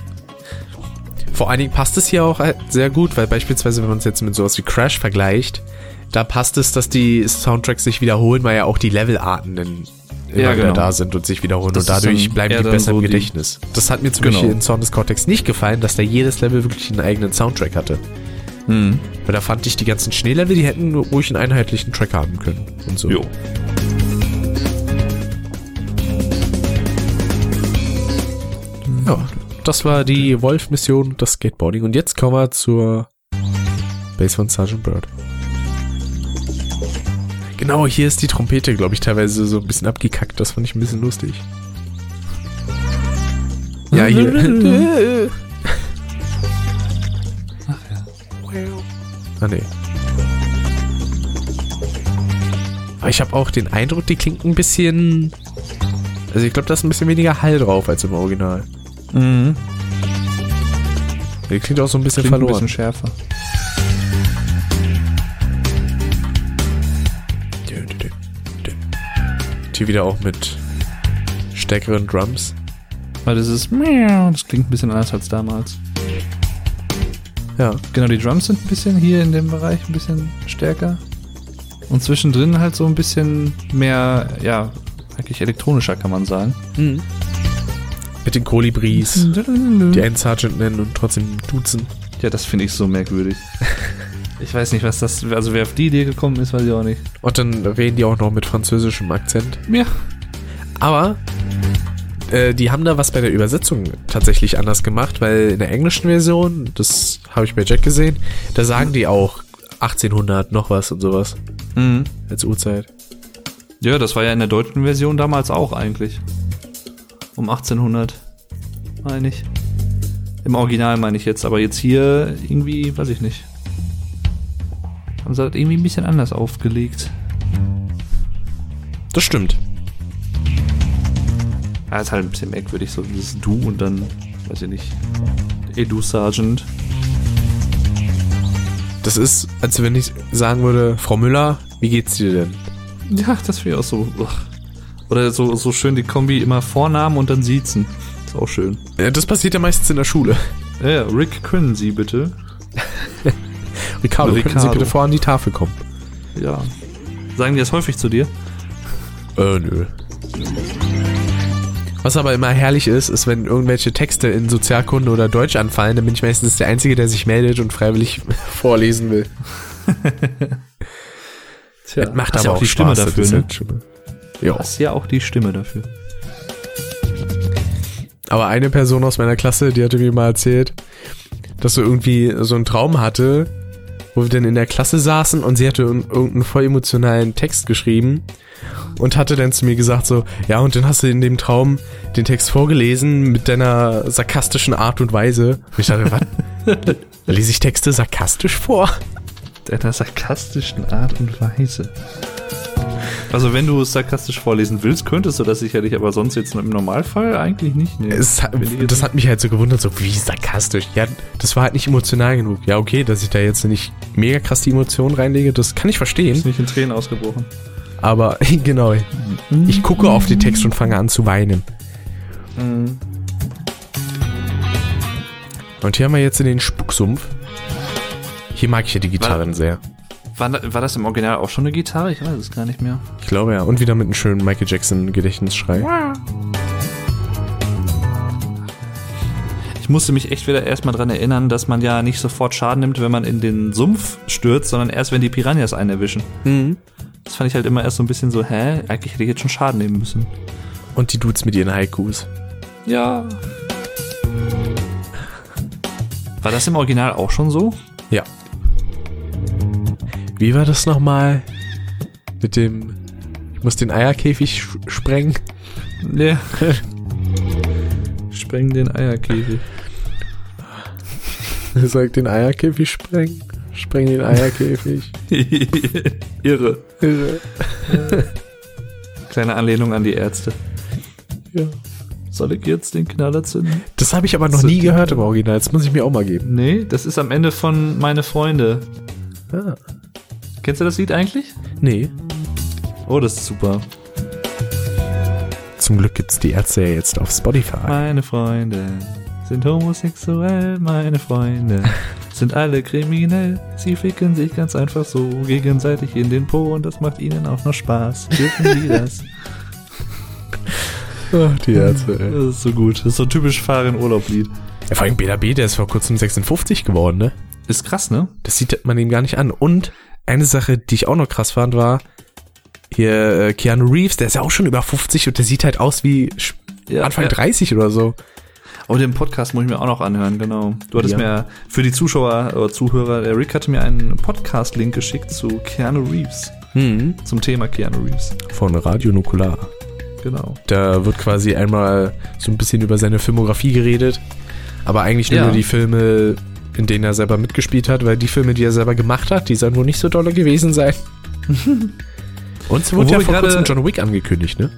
Vor allen Dingen passt es hier auch halt sehr gut, weil beispielsweise, wenn man es jetzt mit sowas wie Crash vergleicht, da passt es, dass die Soundtracks sich wiederholen, weil ja auch die Levelarten dann immer Ja, wieder genau. da sind und sich wiederholen Das und dadurch bleiben die besser so im Gedächtnis. Das hat mir zum Genau. Beispiel in Sound des Cortex nicht gefallen, dass da jedes Level wirklich einen eigenen Soundtrack hatte. Hm. Weil da fand ich die ganzen Schneelevel, die hätten ruhig einen einheitlichen Track haben können und so. Jo. Ja, das war die Wolf-Mission das Skateboarding. Und jetzt kommen wir zur Base von Sergeant Bird. Genau, hier ist die Trompete, glaube ich, teilweise so ein bisschen abgekackt. Das fand ich ein bisschen lustig. Ja, hier. Ach ja. Ah, nee. Aber ich habe auch den Eindruck, die klingt ein bisschen. Also, ich glaube, da ist ein bisschen weniger Hall drauf als im Original. Mhm. Die klingt auch so ein bisschen Klingt ein verloren. bisschen schärfer. Hier wieder auch mit stärkeren Drums. Weil das ist, das klingt ein bisschen anders als damals. Ja. Genau, die Drums sind ein bisschen hier in dem Bereich ein bisschen stärker. Und zwischendrin halt so ein bisschen mehr, ja, eigentlich elektronischer, kann man sagen. Mit den Kolibris, die einen Sergeant nennen und trotzdem duzen. Ja, das finde ich so merkwürdig. Ich weiß nicht, was das, also wer auf die Idee gekommen ist, weiß ich auch nicht. Und dann reden die auch noch mit französischem Akzent. Ja. Aber äh, die haben da was bei der Übersetzung tatsächlich anders gemacht, weil in der englischen Version, das habe ich bei Jack gesehen, da sagen die auch 1800 noch was und sowas Mhm. als Uhrzeit. Ja, das war ja in der deutschen Version damals auch eigentlich. Um 1800, meine ich. Im Original meine ich jetzt, aber jetzt hier irgendwie, weiß ich nicht. Haben sie das irgendwie ein bisschen anders aufgelegt. Das stimmt. Ja, ist halt ein bisschen merkwürdig, so dieses Du und dann, weiß ich nicht, Ey du Sergeant. Das ist, als wenn ich sagen würde, Frau Müller, wie geht's dir denn? Ja, das ich auch so. Oder so, so schön die Kombi immer Vornamen und dann siezen. Ist auch schön. Ja, das passiert ja meistens in der Schule. Ja, ja, Rick, können Sie bitte? Ricardo, können Sie Ricardo. bitte vor an die Tafel kommen? Ja. Sagen die das häufig zu dir? Äh, nö. Was aber immer herrlich ist, ist, wenn irgendwelche Texte in Sozialkunde oder Deutsch anfallen, dann bin ich meistens der Einzige, der sich meldet und freiwillig vorlesen will. Tja, Macht hast aber ja auch die Stimme Spaß, das dafür, ist ne? halt schon- Ja. Hast ja auch die Stimme dafür. Aber eine Person aus meiner Klasse, die hatte mir mal erzählt, dass sie irgendwie so einen Traum hatte, wo wir dann in der Klasse saßen und sie hatte ir- irgendeinen voll emotionalen Text geschrieben und hatte dann zu mir gesagt so, ja und dann hast du in dem Traum den Text vorgelesen mit deiner sarkastischen Art und Weise. Und ich dachte, was? Lese ich Texte sarkastisch vor? Deiner sarkastischen Art und Weise. Also wenn du es sarkastisch vorlesen willst, könntest du das sicherlich, aber sonst jetzt im Normalfall eigentlich nicht. Nee. Hat- das hat mich halt so gewundert, so wie sarkastisch. Ja, das war halt nicht emotional genug. Ja, okay, dass ich da jetzt nicht mega krass die Emotionen reinlege, das kann ich verstehen. ist nicht in Tränen ausgebrochen. Aber genau, ich gucke auf den Text und fange an zu weinen. Mhm. Und hier haben wir jetzt den Spucksumpf. Hier mag ich ja die Gitarren sehr. War, war das im Original auch schon eine Gitarre? Ich weiß es gar nicht mehr. Ich glaube ja. Und wieder mit einem schönen Michael Jackson Gedächtnisschrei. Ich musste mich echt wieder erstmal dran erinnern, dass man ja nicht sofort Schaden nimmt, wenn man in den Sumpf stürzt, sondern erst, wenn die Piranhas einen erwischen. Mhm. Das fand ich halt immer erst so ein bisschen so, hä? Eigentlich hätte ich jetzt schon Schaden nehmen müssen. Und die Dudes mit ihren Haikus. Ja. War das im Original auch schon so? Ja. Wie war das nochmal? Mit dem. Ich muss den Eierkäfig sprengen. Ja. Spreng den Eierkäfig. Soll ich den Eierkäfig sprengen? Spreng den Eierkäfig. Irre. Irre. Kleine Anlehnung an die Ärzte. ja. Soll ich jetzt den Knaller zünden? Das habe ich aber noch nie gehört im Original. Das muss ich mir auch mal geben. Nee, das ist am Ende von Meine Freunde. Ah. Kennst du das Lied eigentlich? Nee. Oh, das ist super. Zum Glück gibt's die Ärzte ja jetzt auf Spotify. Meine Freunde sind homosexuell, meine Freunde sind alle kriminell. Sie ficken sich ganz einfach so gegenseitig in den Po und das macht ihnen auch noch Spaß. Dürfen die das? Ach, die Ärzte. ey. Das ist so gut. Das ist so ein typisch Fahren-Urlaub-Lied. Ja, vor allem Bela B, der ist vor kurzem 56 geworden, ne? Ist krass, ne? Das sieht man ihm gar nicht an. Und eine Sache, die ich auch noch krass fand, war hier äh, Keanu Reeves, der ist ja auch schon über 50 und der sieht halt aus wie sch- Anfang ja. 30 oder so. Oh, den Podcast muss ich mir auch noch anhören, genau. Du hattest Ja. mir für die Zuschauer oder Zuhörer, der Rick hatte mir einen Podcast-Link geschickt zu Keanu Reeves. Hm. Zum Thema Keanu Reeves. Von Radio Nukular. Genau. Da wird quasi einmal so ein bisschen über seine Filmografie geredet, aber eigentlich nur Ja. die Filme, in denen er selber mitgespielt hat, weil die Filme, die er selber gemacht hat, die sollen wohl nicht so dolle gewesen sein. Und es wurde ja vor kurzem John Wick angekündigt, ne?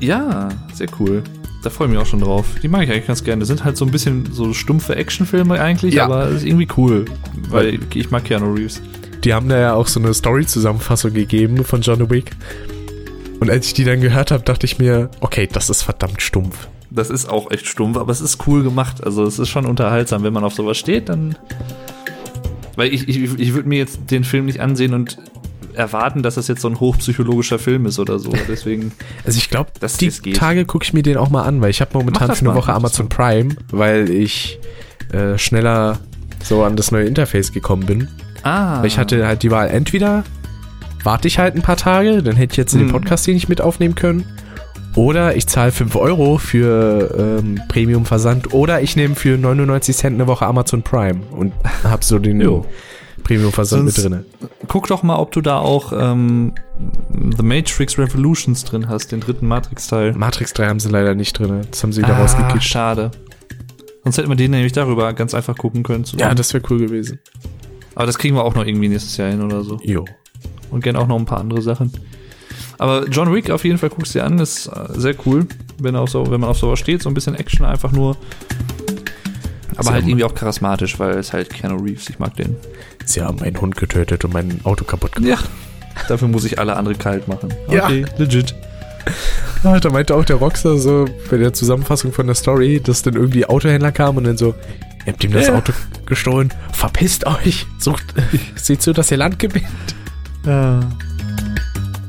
Ja, sehr cool. Da freue ich mich auch schon drauf. Die mag ich eigentlich ganz gerne. Sind halt so ein bisschen so stumpfe Actionfilme eigentlich, Ja. aber ist irgendwie cool. Weil ich mag Keanu Reeves. Die haben da ja auch so eine Story-Zusammenfassung gegeben von John Wick. Und als ich die dann gehört habe, dachte ich mir, okay, das ist verdammt stumpf. Das ist auch echt stumpf, aber es ist cool gemacht. Also es ist schon unterhaltsam. Wenn man auf sowas steht, dann. Weil ich, ich, ich würde mir jetzt den Film nicht ansehen und erwarten, dass das jetzt so ein hochpsychologischer Film ist oder so. Deswegen. Also ich glaube, die. Tage gucke ich mir den auch mal an, weil ich habe momentan für eine Woche Amazon Prime, weil ich äh, schneller so an das neue Interface gekommen bin. Ah. Weil ich hatte halt die Wahl, entweder warte ich halt ein paar Tage, dann hätte ich jetzt den Mhm. Podcast hier nicht mit aufnehmen können. Oder ich zahle 5 Euro für ähm, Premium-Versand. Oder ich nehme für 99 Cent eine Woche Amazon Prime und hab so den. Premium-Versand mit drinne. Guck doch mal, ob du da auch ähm, The Matrix Revolutions drin hast, den dritten Matrix-Teil. Matrix 3 haben sie leider nicht drin. Das haben sie wieder Ah, rausgekitscht. schade. Sonst hätten wir den nämlich darüber ganz einfach gucken können. Zusammen. Ja, das wäre cool gewesen. Aber das kriegen wir auch noch irgendwie nächstes Jahr hin oder so. Jo. Und gerne auch noch ein paar andere Sachen. Aber John Wick auf jeden Fall guckst dir an, ist äh, sehr cool, wenn, auf so, wenn man auf sowas steht, so ein bisschen Action einfach nur. Aber Sie halt irgendwie auch charismatisch, weil es halt Keanu Reeves, ich mag den. Sie haben meinen Hund getötet und mein Auto kaputt gemacht. Ja. Dafür muss ich alle andere kalt machen. Ja. Okay, legit. Ja, da meinte auch der Rockstar so bei der Zusammenfassung von der Story, dass dann irgendwie Autohändler kam und dann so, ihr habt ihm das Ja. Auto gestohlen, verpisst euch, sucht, seht zu, dass ihr Land gewinnt. Ja.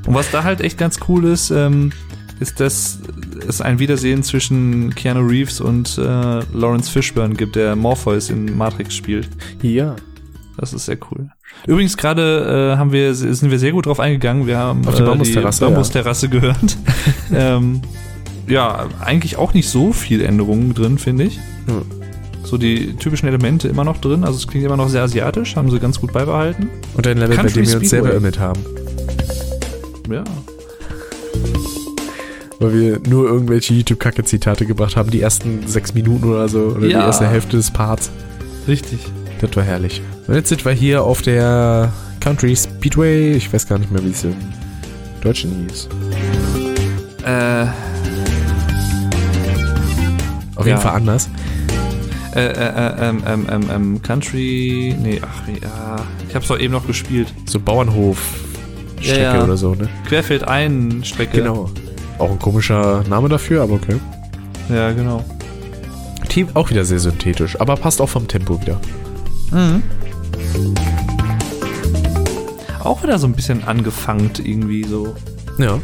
Und was da halt echt ganz cool ist, ähm, ist, dass es ein Wiedersehen zwischen Keanu Reeves und äh, Lawrence Fishburne gibt, der Morpheus in Matrix spielt. Ja. Das ist sehr cool. Übrigens gerade äh, haben wir sind wir sehr gut drauf eingegangen. Wir haben Auf die äh, Bambusterrasse, die Bambusterrasse gehört. ähm, ja, eigentlich auch nicht so viel Änderungen drin, finde ich. Hm. So die typischen Elemente immer noch drin. Also es klingt immer noch sehr asiatisch, haben sie ganz gut beibehalten. Und ein Level, Country bei dem wir uns selber ermittelt haben. Ja. Weil wir nur irgendwelche YouTube-Kacke-Zitate gebracht haben, die ersten sechs Minuten oder so, oder die Ja. erste Hälfte des Parts. Richtig. Das war herrlich. Und jetzt sind wir hier auf der Country Speedway. Ich weiß gar nicht mehr, wie es im Deutschen hieß. Äh, Auf Ja. jeden Fall anders. äh, äh, äh, ähm, ähm, ähm, ähm, Country. Nee, ach, ja. Ich hab's doch eben noch gespielt. So Bauernhof-Strecke Ja, ja. oder so, ne? Querfeld ein Strecke. Genau. Auch ein komischer Name dafür, aber okay. Ja, genau. Team auch wieder sehr synthetisch, aber passt auch vom Tempo wieder. Mhm. Auch wieder so ein bisschen angefangen irgendwie so. Ja.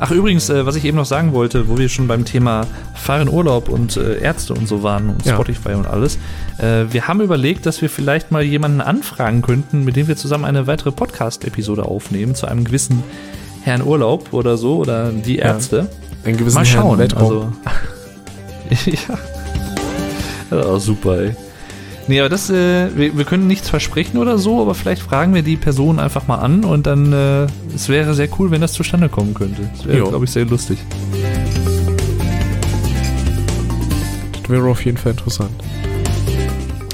Ach übrigens, äh, was ich eben noch sagen wollte, wo wir schon beim Thema Fahren Urlaub und äh, Ärzte und so waren und Ja. Spotify und alles. Äh, wir haben überlegt, dass wir vielleicht mal jemanden anfragen könnten, mit dem wir zusammen eine weitere Podcast-Episode aufnehmen zu einem gewissen Herrn Urlaub oder so oder die Ja. Ärzte. Ein gewissen Mal Herrn schauen. Weltraum. Also, ja. ja. Super, ey. Nee, aber das, äh, wir, wir können nichts versprechen oder so, aber vielleicht fragen wir die Person einfach mal an und dann, äh, es wäre sehr cool, wenn das zustande kommen könnte. Das wäre, glaube ich, sehr lustig. Wäre auf jeden Fall interessant.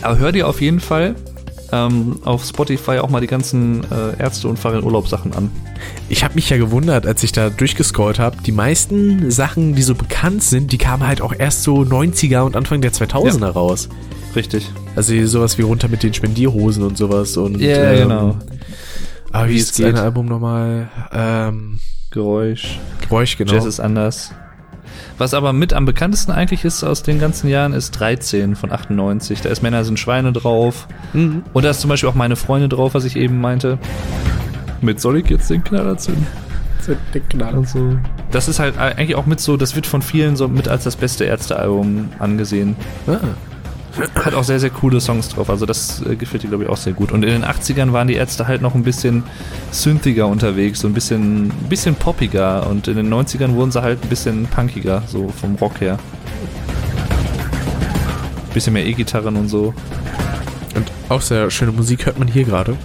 Aber hör dir auf jeden Fall ähm, auf Spotify auch mal die ganzen äh, Ärzte und Fahr in Urlaub Sachen an. Ich habe mich ja gewundert, als ich da durchgescrollt habe. Die meisten Sachen, die so bekannt sind, die kamen halt auch erst so 90er und Anfang der 2000er raus. Richtig. Also sowas wie runter mit den Spendierhosen und sowas. Und, Ja, ähm, genau. Aber wie Wie ist das eine. Album nochmal? Ähm, Geräusch. Geräusch, genau. Jazz ist anders. Was aber mit am bekanntesten eigentlich ist aus den ganzen Jahren, ist 13 von 98. Da ist Männer sind Schweine drauf. Mhm. Und da ist zum Beispiel auch meine Freunde drauf, was ich eben meinte. Mit soll ich jetzt den Knaller zünden? Also, das ist halt eigentlich auch mit so, das wird von vielen so mit als das beste Ärztealbum angesehen. Ah. Hat auch sehr, sehr coole Songs drauf. Also das äh, gefällt dir, glaube ich, auch sehr gut. Und in den 80ern waren die Ärzte halt noch ein bisschen synthiger unterwegs, so ein bisschen, ein bisschen poppiger. Und in den 90ern wurden sie halt ein bisschen punkiger, so vom Rock her. Bisschen mehr E-Gitarren und so. Und auch sehr schöne Musik hört man hier gerade.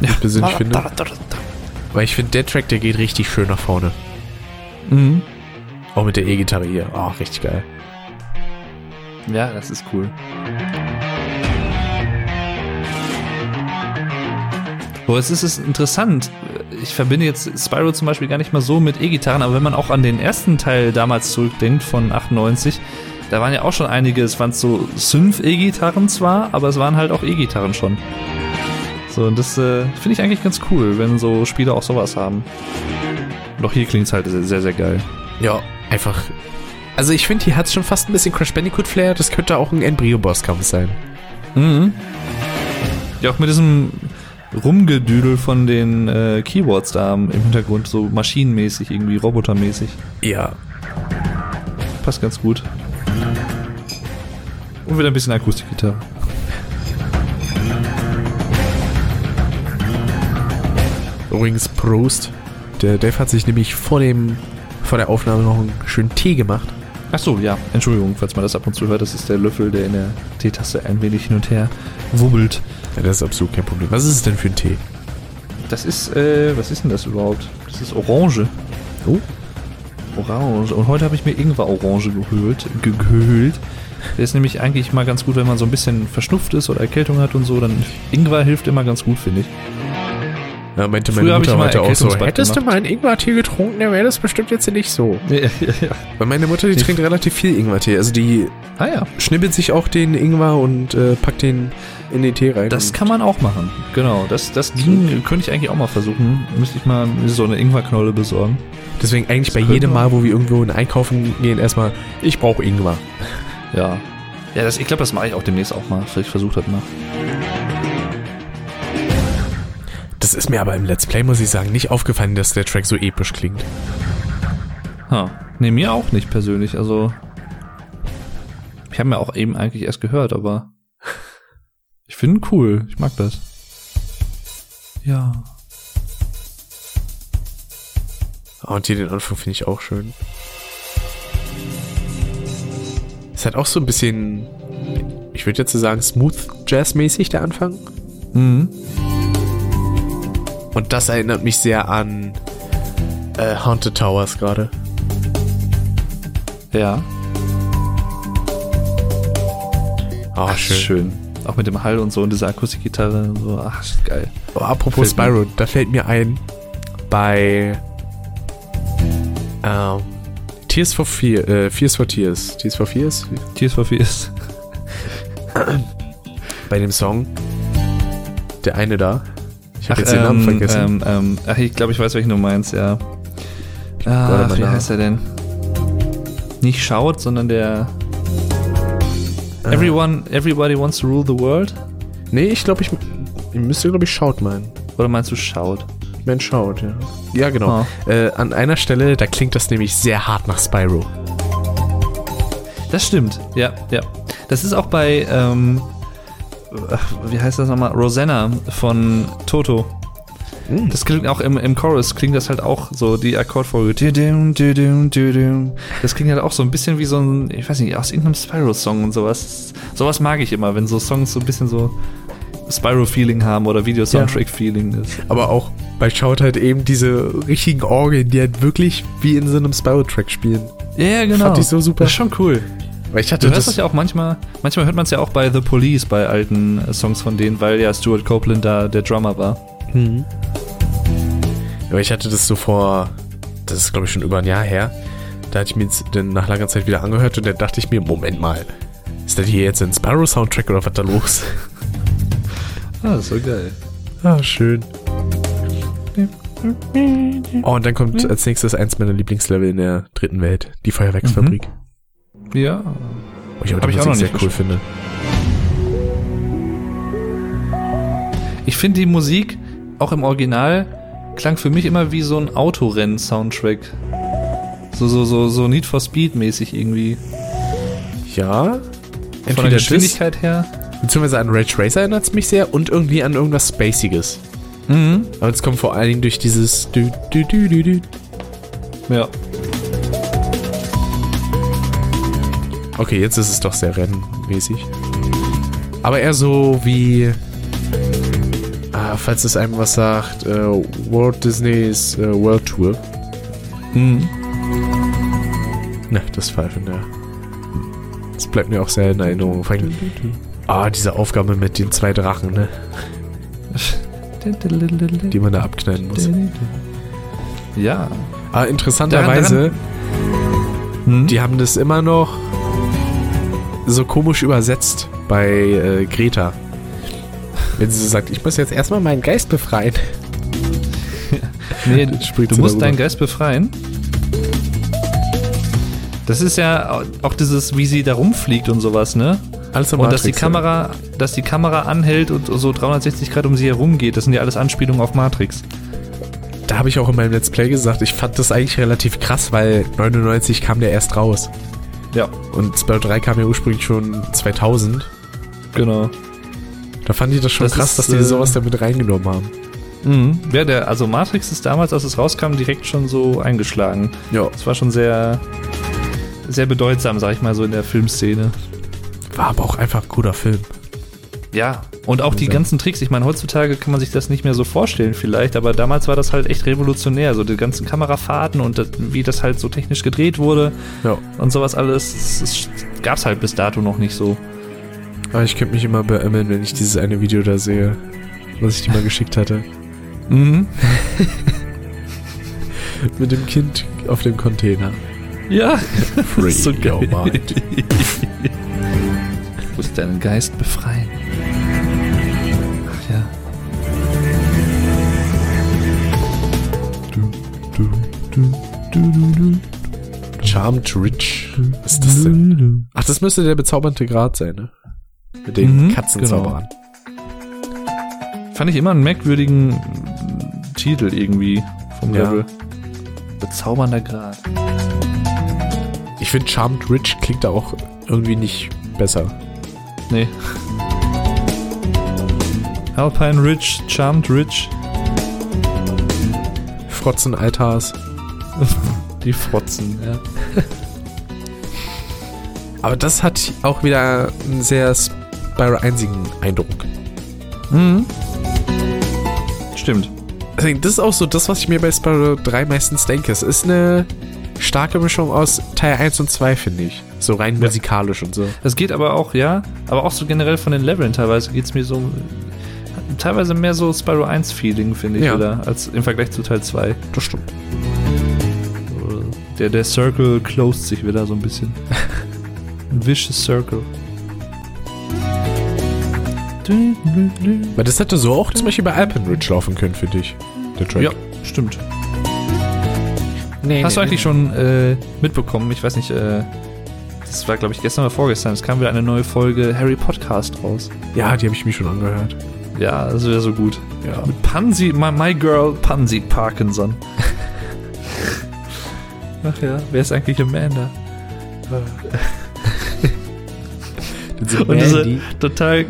Wie ich persönlich finde. Weil ich finde, der Track, der geht richtig schön nach vorne. Mhm. Auch mit der E-Gitarre hier. Oh, richtig geil. Ja, das ist cool. Aber es ist es interessant. Ich verbinde jetzt Spyro zum Beispiel gar nicht mal so mit E-Gitarren, aber wenn man auch an den ersten Teil damals zurückdenkt von 98, da waren ja auch schon einige, es waren so Synth-E-Gitarren zwar, aber es waren halt auch E-Gitarren schon. So, und das äh, finde ich eigentlich ganz cool, wenn so Spiele auch sowas haben. Auch hier klingt es halt sehr, sehr geil. Ja, einfach. Also ich finde, hier hat es schon fast ein bisschen Crash Bandicoot Flair. Das könnte auch ein Embryo-Bosskampf sein. Mhm. Ja, auch mit diesem Rumgedüdel von den äh, Keywords da im Hintergrund, so maschinenmäßig, irgendwie robotermäßig. Ja. passt ganz gut. Und wieder ein bisschen Akustikgitarre. Übrigens, Prost. Der Dave hat sich nämlich vor dem, vor der Aufnahme noch einen schönen Tee gemacht. Ach so, ja. Entschuldigung, falls man das ab und zu hört. Das ist der Löffel, der in der Teetasse ein wenig hin und her wubbelt. Ja, das ist absolut kein Problem. Was ist es denn für ein Tee? Das ist, äh, was ist denn das überhaupt? Das ist Orange. Oh. Orange. Und heute habe ich mir Ingwer-Orange gehöhlt, ge gehöhlt. Der ist nämlich eigentlich mal ganz gut, wenn man so ein bisschen verschnupft ist oder Erkältung hat und so. Dann Ingwer hilft immer ganz gut, finde ich. Ja, meinte Früher meine ich Mutter heute auch so, hättest du gemacht. mal einen Ingwer-Tee getrunken, dann wäre das bestimmt jetzt nicht so. Ja, ja, ja. Weil meine Mutter, die trinkt relativ viel Ingwer-Tee. Also die Ah ja, schnippelt sich auch den Ingwer und äh, packt den in den Tee rein. das kann man auch machen. Genau, das, das ging, könnte ich eigentlich auch mal versuchen. Müsste ich mal so eine Ingwerknolle besorgen. Deswegen eigentlich Das bei jedem Mal, wo wir irgendwo in Einkaufen gehen, erstmal, ich brauche Ingwer. Ja. Ja, das, ich glaube, das mache ich auch demnächst auch mal. Vielleicht versucht das mal. Das ist mir aber im Let's Play, muss ich sagen, nicht aufgefallen, dass der Track so episch klingt. Ha. Nee, mir auch nicht persönlich. Also, ich habe mir auch eben eigentlich erst gehört, aber ich finde ihn cool. Ich mag das. Ja. Ah, Und hier den Anfang finde ich auch schön. Es hat auch so ein bisschen, ich würde jetzt so sagen, Smooth Jazz-mäßig, der Anfang. Mhm. Und das erinnert mich sehr an äh, Haunted Towers gerade. Ja. Ah, Ach, schön. Auch mit dem Hall und so und dieser Akustikgitarre so. Ach, ist geil. Oh, apropos Fällt mir- Spyro, da fällt mir ein, bei ähm, Tears for Fear, äh, Fears for Tears, Tears for Fears, Tears for Fears. bei dem Song, der eine da, ich habe Ach, jetzt den Namen ähm, vergessen. Ähm, ähm, ach, ich glaube, ich weiß, welchen du meinst, ja. Ah, mal wie heißt er denn? Nicht Shout, sondern der Äh, Everyone, Everybody Wants to Rule the World? nee, ich glaube, ich, ich müsste, glaube ich, Shout meinen. Oder meinst du Shout? Ich mein Shout, ja. Ja, genau. Ah. Äh, an einer Stelle, da klingt das nämlich sehr hart nach Spyro. Das stimmt, ja, ja. Das ist auch bei, ähm, ach, wie heißt das nochmal? Rosanna von Toto. Hm. Das klingt auch im, im Chorus, klingt das halt auch so, die Akkordfolge. Das klingt halt auch so ein bisschen wie so ein, ich weiß nicht, aus irgendeinem Spyro-Song und sowas. Sowas mag ich immer, wenn so Songs so ein bisschen so Spyro-Feeling haben oder Video-Soundtrack-Feeling ist. Aber auch bei Shout halt eben diese richtigen Orgeln, die halt wirklich wie in so einem Spyro-Track spielen. Ja, ja, genau. Fand ich so super. Das ist schon cool. Weil ich hatte Du hörst das, das ja auch manchmal, manchmal hört man es ja auch bei The Police, bei alten äh, Songs von denen, weil ja Stuart Copeland da der Drummer war. Mhm. Aber ich hatte das so vor, das ist glaube ich schon über ein Jahr her. Da hatte ich mir jetzt dann nach langer Zeit wieder angehört und dann dachte ich mir, Moment mal, ist das hier jetzt ein Spyro-Soundtrack oder was da los? Ah, so geil. Ah, schön. Oh, und dann kommt als nächstes eins meiner Lieblingslevel in der dritten Welt, die Feuerwerksfabrik. Ja. Ich aber Hab die ich auch noch sehr cool finde. Ich finde die Musik auch im Original klang für mich immer wie so ein Autorennen-Soundtrack. So, so, so, so Need for Speed mäßig irgendwie. Ja. Von der Entweder Geschwindigkeit her. beziehungsweise an Rage Racer erinnert es mich sehr und irgendwie an irgendwas Spaciges. Mhm. Aber es kommt vor allen Dingen durch dieses dü, dü, dü, dü, dü. Ja. Okay, jetzt ist es doch sehr rennmäßig. Aber eher so wie. Ah, falls es einem was sagt, äh, Walt Disneys äh, World Tour. Mhm. Ne, das war von der. Das bleibt mir auch sehr in Erinnerung. Vor allem, ah, diese Aufgabe mit den zwei Drachen, ne? Die man da abknallen muss. Ja. Aber interessanterweise, Hm? die haben das immer noch so komisch übersetzt bei äh, Greta. Wenn sie so sagt, ich muss jetzt erstmal meinen Geist befreien. Nee, du musst deinen Geist befreien. Das ist ja auch dieses, wie sie da rumfliegt und sowas, ne? Alles im Und dass die Matrix, ja. Kamera, dass die Kamera anhält und so 360 Grad um sie herum geht. Das sind ja alles Anspielungen auf Matrix. Da habe ich auch in meinem Let's Play gesagt, ich fand das eigentlich relativ krass, weil 99 kam der erst raus. Ja, Und Spyro 3 kam ja ursprünglich schon 2000. genau. Da fand ich das schon Das krass, ist, dass die äh, sowas damit reingenommen haben. Mhm. Ja, der, also Matrix ist damals, als es rauskam, direkt schon so eingeschlagen. Ja. Das war schon sehr, sehr bedeutsam, sag ich mal, so in der Filmszene. War aber auch einfach ein guter Film. Ja, und auch die ganzen Tricks. Ich meine, heutzutage kann man sich das nicht mehr so vorstellen vielleicht, aber damals war das halt echt revolutionär. So die ganzen Kamerafahrten und das, wie das halt so technisch gedreht wurde Ja. und sowas alles, das gab's halt bis dato noch nicht so. Aber ich könnte mich immer beömmeln, wenn ich dieses eine Video da sehe, was ich dir mal geschickt hatte. Mhm. Mit dem Kind auf dem Container. Ja, Free so your mind. Du musst deinen Geist befreien. Charmed Rich. Was ist das denn? Ach, das müsste der bezaubernde Grad sein, ne? Mit den Mhm, Katzenzauberern. Fand ich immer einen merkwürdigen Titel irgendwie vom Ja. Level. Bezaubernder Grad. Ich finde Charmed Rich klingt da auch irgendwie nicht besser. Nee. Alpine Ridge, Charmed Ridge, Frotzen Altars. die Frotzen, ja. Aber das hat auch wieder einen sehr Spyro einzigen Eindruck. Mhm. Stimmt. Deswegen, das ist auch so das, was ich mir bei Spyro 3 meistens denke. Es ist eine starke Mischung aus Teil 1 und 2, finde ich. So rein Ja. musikalisch und so. Das geht aber auch, ja, aber auch so generell von den Leveln teilweise geht es mir so teilweise mehr so Spyro 1 Feeling, finde ich, Ja. oder als im Vergleich zu Teil 2. Das stimmt. Der, der Circle closed sich wieder so ein bisschen. Ein vicious Circle. Weil das hätte so auch zum Beispiel bei Alpine Ridge laufen können für dich. Der Track. Ja, stimmt. Nee, Hast du eigentlich schon äh, mitbekommen? Ich weiß nicht, äh, das war glaube ich gestern oder vorgestern. Es kam wieder eine neue Folge Harry Podcast raus. Ja, die habe ich mir schon angehört. Ja, das wäre so gut. Ja. Mit Pansy, my, my girl Pansy Parkinson. Ach ja, wer ist eigentlich Amanda? Und diese total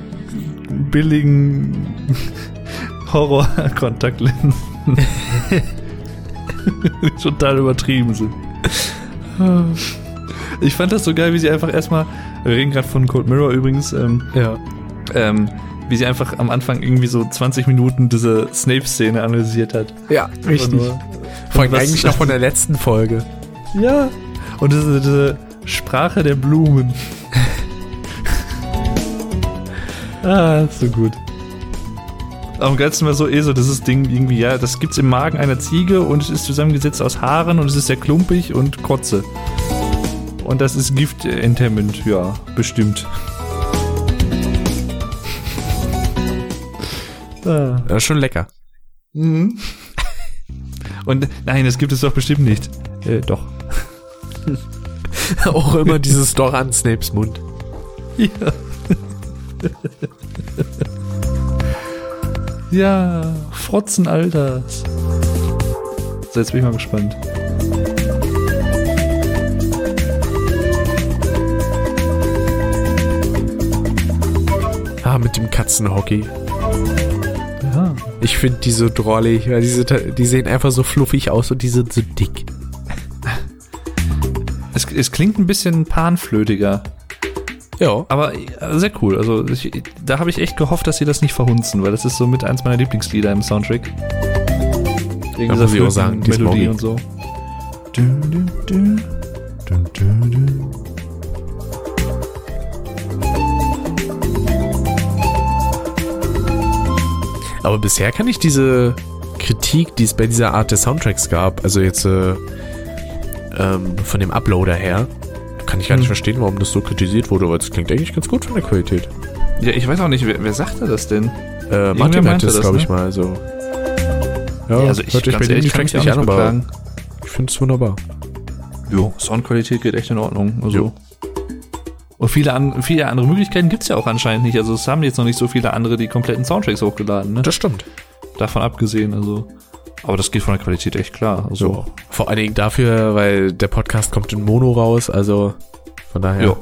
billigen Horror-Kontaktlinsen. total übertrieben sind. Ich fand das so geil, wie sie einfach erstmal, wir reden gerade von Cold Mirror übrigens, ähm, Ja. ähm, wie sie einfach am Anfang irgendwie so 20 Minuten diese Snape-Szene analysiert hat. Ja, richtig. Nur- Vor allem eigentlich noch von der letzten Folge. Ja. Und diese, diese Sprache der Blumen. ah, so gut. Am geilsten war so eh so, dieses Ding irgendwie, ja, das gibt's im Magen einer Ziege und es ist zusammengesetzt aus Haaren und es ist sehr klumpig und Kotze. Und das ist Gift enthemmend, ja, bestimmt. ah. Das ist schon lecker. Mhm. Und nein, das gibt es doch bestimmt nicht. Äh, doch. auch immer dieses Doch an Snapes Mund. Ja. ja, Frotzen Alters. So, jetzt bin ich mal gespannt. Ah, mit dem Katzenhockey. Ja. Ich finde die so drollig, weil diese, die sehen einfach so fluffig aus und die sind so dick. Es, klingt ein bisschen panflötiger, Ja. aber äh, sehr cool. Also ich, da habe ich echt gehofft, dass sie das nicht verhunzen, weil das ist so mit eins meiner Lieblingslieder im Soundtrack. Wegen ich auch sagen, Melodie und so. Dun, dun, dun. Dun, dun, dun. Aber bisher kann ich diese Kritik, die es bei dieser Art des Soundtracks gab, also jetzt äh, ähm, von dem Uploader her, kann ich gar nicht Hm. verstehen, warum das so kritisiert wurde, aber es klingt eigentlich ganz gut von der Qualität. Ja, ich weiß auch nicht, wer, wer sagte das denn? Äh, Martin meinte es, das, glaube ne? ich mal, so. Ja, Ja, also ich, hört euch bei dem ehrlich, mich nicht an, aber beklagen. ich finde es wunderbar. Jo, Soundqualität geht echt in Ordnung. Also. Jo. Und viele, an, viele andere Möglichkeiten gibt's ja auch anscheinend nicht. Also es haben jetzt noch nicht so viele andere die kompletten Soundtracks hochgeladen, ne? Das stimmt. Davon abgesehen, also. Aber das geht von der Qualität echt klar. Also, So. Vor allen Dingen dafür, weil der Podcast kommt in Mono raus, also Von daher. Ja.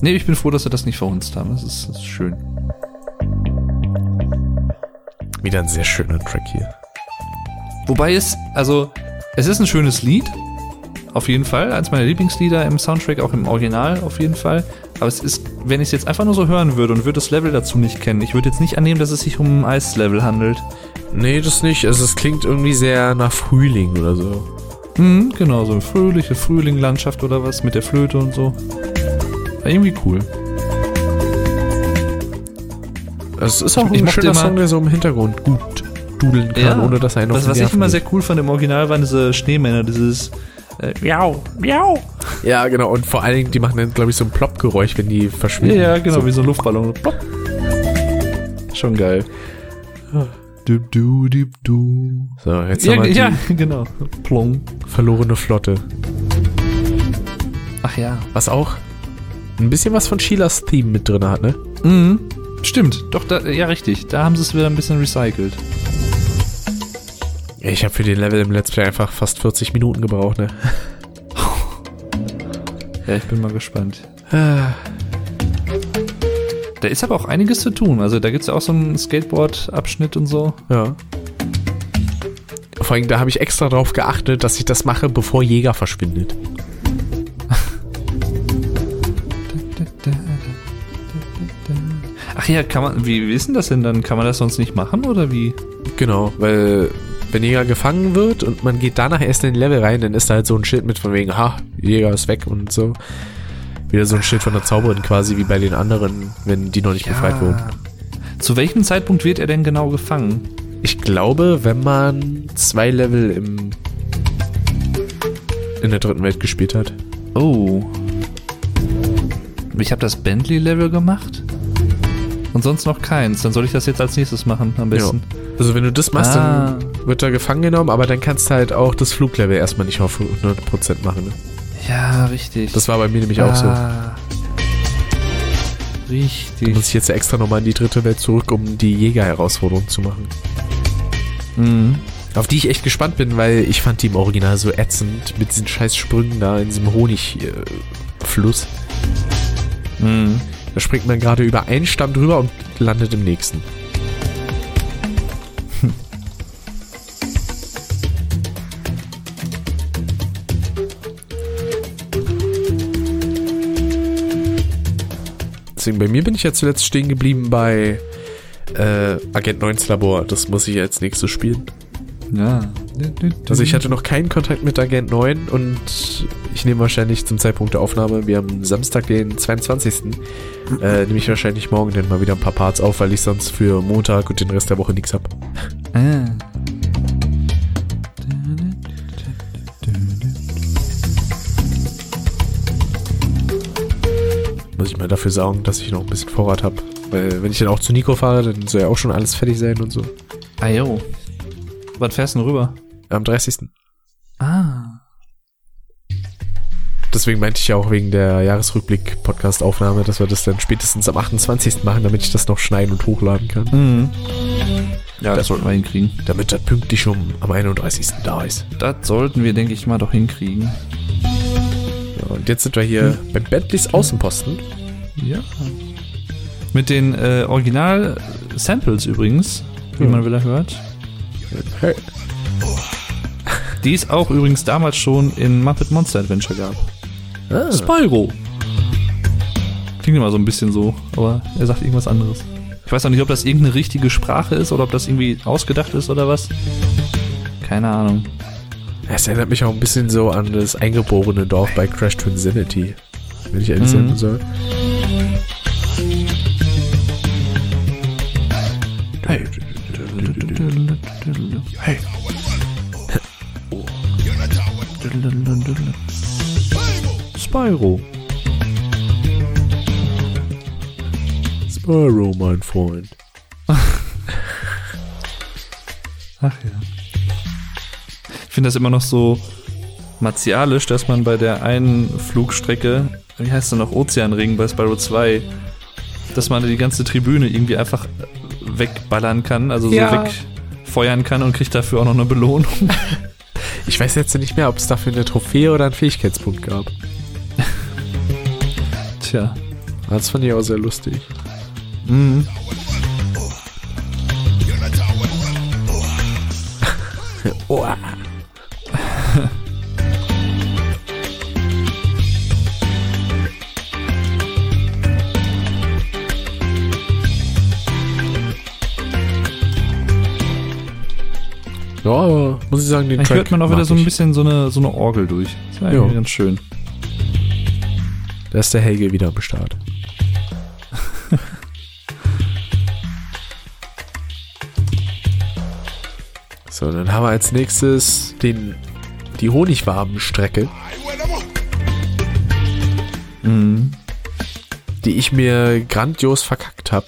Nee, ich bin froh, dass sie das nicht verhunzt haben. Das ist, das ist schön. Wieder ein sehr schöner Track hier. Wobei es, also, es ist ein schönes Lied. Auf jeden Fall. Eins meiner Lieblingslieder im Soundtrack, auch im Original auf jeden Fall. Aber es ist, wenn ich es jetzt einfach nur so hören würde und würde das Level dazu nicht kennen, ich würde jetzt nicht annehmen, dass es sich um ein Eislevel handelt. Nee, das nicht. Also es klingt irgendwie sehr nach Frühling oder so. Mhm, genau, so eine fröhliche Frühlinglandschaft oder was mit der Flöte und so. War irgendwie cool. Es ist auch Ich ein schöner Song, der so im Hintergrund gut dudeln kann, ohne dass er auf Das, was ich immer sehr cool fand im Original, waren diese Schneemänner, dieses äh, Miau, Miau. Ja, genau. Und vor allen Dingen, die machen dann, glaube ich, so ein Plopp-Geräusch, wenn die Ja, verschwinden. ja, genau, So. wie so ein Luftballon. Plopp. Schon geil. Du, du, du, du. So, jetzt Ja, haben wir die ja, genau. Plong. verlorene Flotte. Ach ja. Was auch ein bisschen was von Sheilas Theme mit drin hat, ne? Mhm. Stimmt, doch, da, ja, richtig. Da haben sie es wieder ein bisschen recycelt. Ich habe für den Level im Let's Play einfach fast 40 Minuten gebraucht, ne? Ja, ich bin mal gespannt. Da ist aber auch einiges zu tun. Also da gibt's ja auch so einen Skateboard-Abschnitt und so. Ja. Vor allem, da habe ich extra drauf geachtet, dass ich das mache, bevor Jäger verschwindet. Ach ja, kann man, wie, wie ist denn das denn dann? Kann man das sonst nicht machen oder wie? Genau, weil wenn Jäger gefangen wird und man geht danach erst in den Level rein, dann ist da halt so ein Schild mit von wegen, ha, Jäger ist weg und so. Wieder so ein Schild von der Zauberin quasi, wie bei den anderen, wenn die noch nicht befreit wurden. Zu welchem Zeitpunkt wird er denn genau gefangen? Ich glaube, wenn man zwei Level im in der dritten Welt gespielt hat. Oh. Ich habe das Bentley-Level gemacht. Und sonst noch keins. Dann soll ich das jetzt als nächstes machen, am besten. Also wenn du das machst, Ah. dann wird er gefangen genommen, aber dann kannst du halt auch das Fluglevel erstmal nicht auf 100% machen. Ne? Ja, richtig. Das war bei mir nämlich auch so. Ah. Da Richtig. muss ich jetzt extra nochmal in die dritte Welt zurück, um die Jäger-Herausforderung zu machen. Mhm. Auf die ich echt gespannt bin, weil ich fand die im Original so ätzend mit diesen scheiß Sprüngen da in diesem Honigfluss. Mhm. Da springt man gerade über einen Stamm drüber und landet im nächsten. Deswegen, bei mir bin ich ja zuletzt stehen geblieben bei äh, Agent 9 Labor. Das muss ich als nächstes spielen. Ja. Also ich hatte noch keinen Kontakt mit Agent 9 und ich nehme wahrscheinlich zum Zeitpunkt der Aufnahme, wir haben Samstag den 22. Äh, nehme ich wahrscheinlich morgen dann mal wieder ein paar Parts auf, weil ich sonst für Montag und den Rest der Woche nichts hab. Ah. Muss ich mal dafür sorgen, dass ich noch ein bisschen Vorrat hab. Weil wenn ich dann auch zu Nico fahre, dann soll ja auch schon alles fertig sein und so. Ah, jo. Was fährst du denn rüber? Am 30. Ah. Deswegen meinte ich ja auch wegen der Jahresrückblick-Podcast-Aufnahme, dass wir das dann spätestens am 28. machen, damit ich das noch schneiden und hochladen kann. Mhm. Ja, das sollten wir hinkriegen. Damit das pünktlich schon am 31. da ist. Das sollten wir, denke ich mal, doch hinkriegen. Und jetzt sind wir hier beim Bentleys Außenposten. Ja. Mit den äh, Original-Samples übrigens, wie Ja. man wieder hört. Hey. Die es auch übrigens damals schon in Muppet Monster Adventure gab. Ah, Spyro. Klingt immer so ein bisschen so, aber er sagt irgendwas anderes. Ich weiß auch nicht, ob das irgendeine richtige Sprache ist oder ob das irgendwie ausgedacht ist oder was. Keine Ahnung. Es erinnert mich auch ein bisschen so an das eingeborene Dorf bei Crash Twinsanity. Wenn ich ehrlich Mhm. sein soll. Hey. Hey. Spyro. Spyro, mein Freund. Ach ja. Ich finde das immer noch so martialisch, dass man bei der einen Flugstrecke, wie heißt es noch, Ozeanring bei Spyro 2, dass man die ganze Tribüne irgendwie einfach wegballern kann, also Ja. so wegfeuern kann und kriegt dafür auch noch eine Belohnung. Ich weiß jetzt nicht mehr, ob es dafür eine Trophäe oder einen Fähigkeitspunkt gab. Tja. Das fand ich auch sehr lustig. Mhm. Oh. Ja, aber muss ich sagen, den Track hört man auch wieder so ein bisschen so eine, so eine Orgel durch. Das eigentlich Ja. ganz schön. Da ist der Helge wieder am Start. so, dann haben wir als nächstes den, die Honigwabenstrecke, Mhm. die ich mir grandios verkackt habe.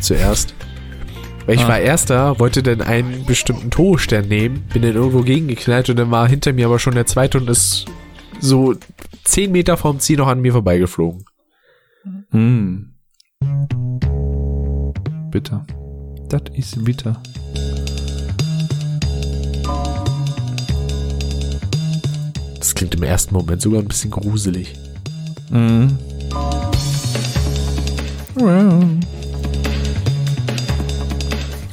Zuerst. Weil ich Ah. war Erster, wollte dann einen bestimmten Todesstern nehmen, bin dann irgendwo gegengeknallt und dann war hinter mir aber schon der zweite und ist so 10 Meter vom Ziel noch an mir vorbeigeflogen. Mhm. Bitter. Das ist bitter. Das klingt im ersten Moment sogar ein bisschen gruselig. Mhm. Well.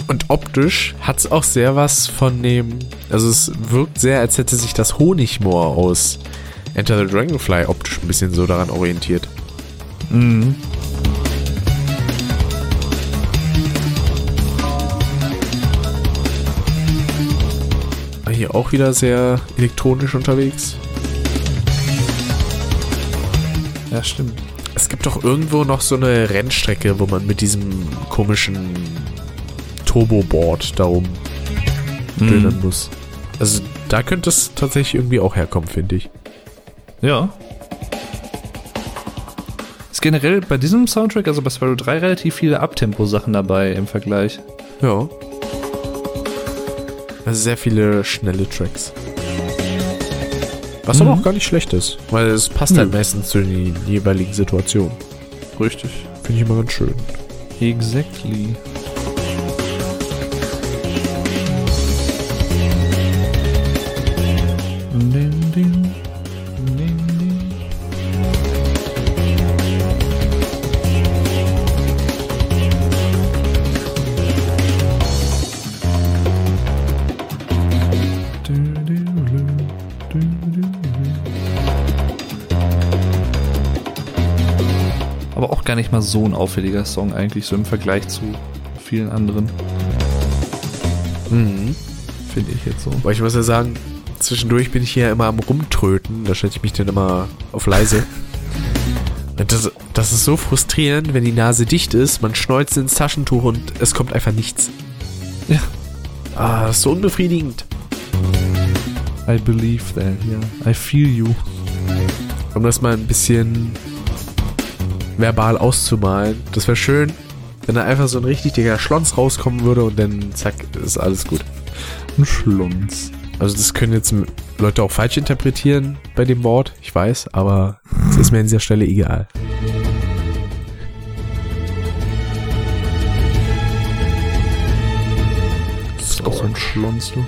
Und optisch hat's auch sehr was von dem, also es wirkt sehr, als hätte sich das Honigmoor aus Enter the Dragonfly optisch ein bisschen so daran orientiert. Mhm. Hier auch wieder sehr elektronisch unterwegs. Ja, stimmt. Es gibt doch irgendwo noch so eine Rennstrecke, wo man mit diesem komischen Turboboard darum dönen Mhm. muss. Also da könnte es tatsächlich irgendwie auch herkommen, finde ich. Ja. Ist generell bei diesem Soundtrack, also bei Spyro 3, relativ viele Abtempo-Sachen dabei im Vergleich. Ja. Also sehr viele schnelle Tracks. Was aber Mhm. auch gar nicht schlecht ist, weil es passt halt meistens zu den jeweiligen Situationen. Richtig. Finde ich immer ganz schön. Exactly. Aber auch gar nicht mal so ein auffälliger Song eigentlich, so im Vergleich zu vielen anderen, Mhm. finde ich jetzt so. Aber ich muss ja sagen, zwischendurch bin ich hier immer am Rumtröten. Da schalte ich mich dann immer auf leise. Das, das ist so frustrierend, wenn die Nase dicht ist, man schneuzt ins Taschentuch und es kommt einfach nichts. Ja. Ah, das ist so unbefriedigend. I believe that, yeah. I feel you. Um das mal ein bisschen verbal auszumalen. Das wäre schön, wenn da einfach so ein richtig dicker Schlons rauskommen würde und dann zack, ist alles gut. Ein Schlunz. Also das können jetzt Leute auch falsch interpretieren bei dem Wort, ich weiß, aber es ist mir an dieser Stelle egal. Das ist auch so ein Schlunz, du.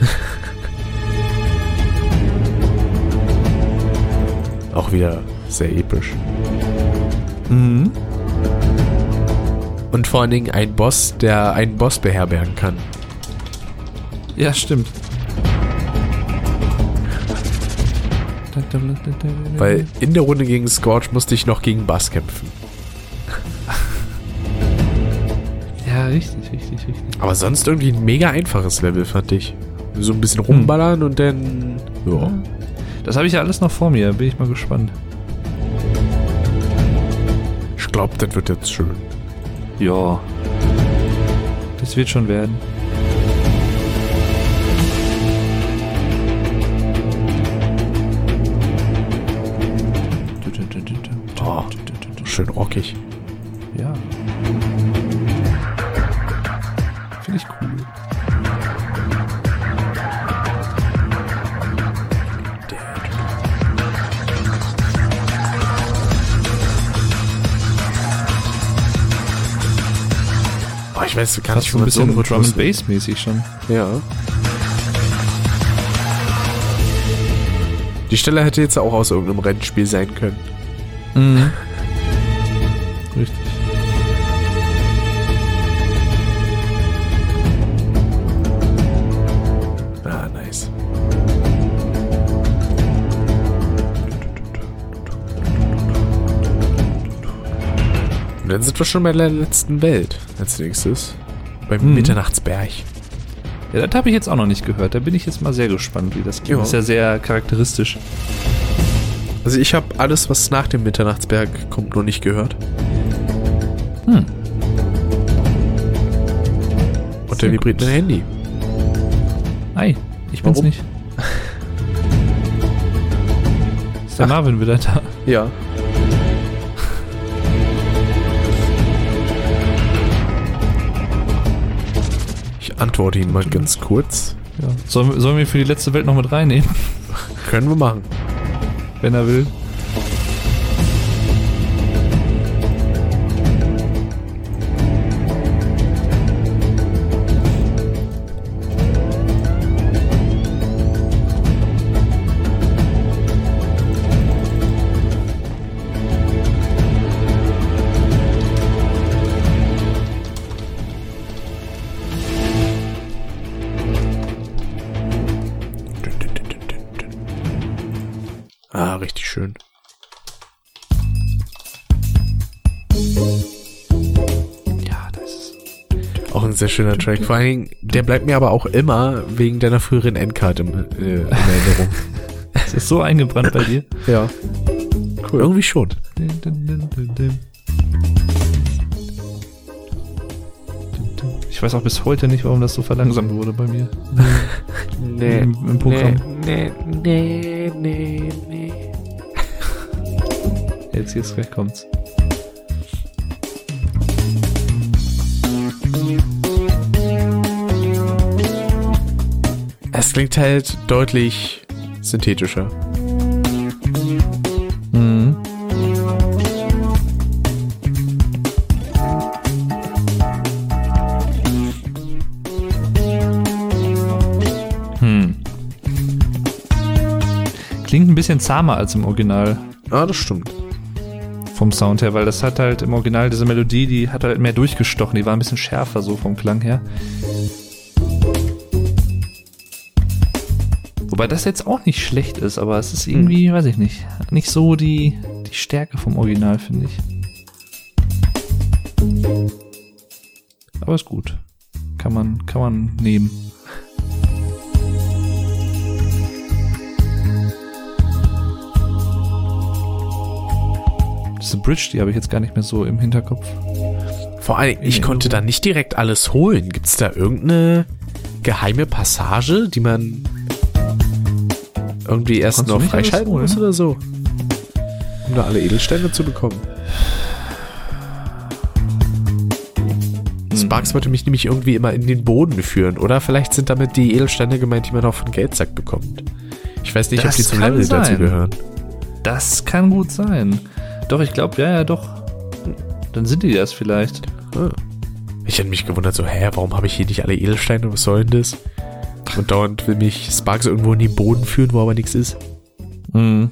Auch wieder sehr episch. Mhm. Und vor allen Dingen ein Boss, der einen Boss beherbergen kann. Ja, stimmt. Weil in der Runde gegen Scorch musste ich noch gegen Bass kämpfen. Ja, richtig, richtig, richtig. Aber sonst irgendwie ein mega einfaches Level, fand ich. So ein bisschen rumballern und dann. Ja. Das habe ich ja alles noch vor mir, bin ich mal gespannt. Ich glaube, das wird jetzt schön. Ja. Das wird schon werden. Schön rockig. Ja. Finde ich cool. Oh, ich weiß gar Fast nicht, wo ein man so bisschen Drum and Bass mäßig schon. Ja. Die Stelle hätte jetzt auch aus irgendeinem Rennspiel sein können. Mhm. Und dann sind wir schon bei der letzten Welt als nächstes. Beim Mhm. Mitternachtsberg. Ja, das habe ich jetzt auch noch nicht gehört. Da bin ich jetzt mal sehr gespannt, wie das geht. Ja. Das ist ja sehr charakteristisch. Also ich habe alles, was nach dem Mitternachtsberg kommt, noch nicht gehört. Hm. Und der vibriert mein Handy. Ei, ich bin's Warum? nicht. Ist der Ach. Marvin wieder da? Ja. Antworte ihn mal ganz kurz. Ja. Sollen, wir- sollen wir für die letzte Welt noch mit reinnehmen, Können wir machen. wenn er will? Sehr schöner Track. Vor allen Dingen, der bleibt mir aber auch immer wegen deiner früheren Endcard im, äh, in Erinnerung. Das ist so eingebrannt bei dir. ja. Cool. Irgendwie schon. Ich weiß auch bis heute nicht, warum das so verlangsamt wurde bei mir. Nee. Im, im Programm. Nee, nee, nee, nee. Jetzt, jetzt gleich kommt's. Es klingt halt deutlich synthetischer. Mhm. Hm. Klingt ein bisschen zahmer als im Original Ah, das stimmt. vom Sound her, weil das hat halt im Original diese Melodie, die hat halt mehr durchgestochen, die war ein bisschen schärfer so vom Klang her. Wobei das jetzt auch nicht schlecht ist, aber es ist irgendwie, weiß ich nicht, nicht so die, die Stärke vom Original, finde ich. Aber ist gut. Kann man, kann man nehmen. Diese Bridge, die habe ich jetzt gar nicht mehr so im Hinterkopf. Vor allem, ich konnte da nicht direkt alles holen. Gibt's da irgendeine geheime Passage, die man irgendwie erst noch freischalten muss oder so? Um da alle Edelsteine zu bekommen. Hm. Sparks wollte mich nämlich irgendwie immer in den Boden führen. Oder vielleicht sind damit die Edelsteine gemeint, die man auch von Geldsack bekommt. Ich weiß nicht, ob Das die zum Level dazu sein. gehören. Das kann gut sein. Doch, ich glaube, ja, ja, doch. Dann sind die das vielleicht. Ah. Ich hätte mich gewundert, so, hä, warum habe ich hier nicht alle Edelsteine? Was soll denn das? Und dauernd will mich Sparks irgendwo in den Boden führen, wo aber nichts ist. Mhm.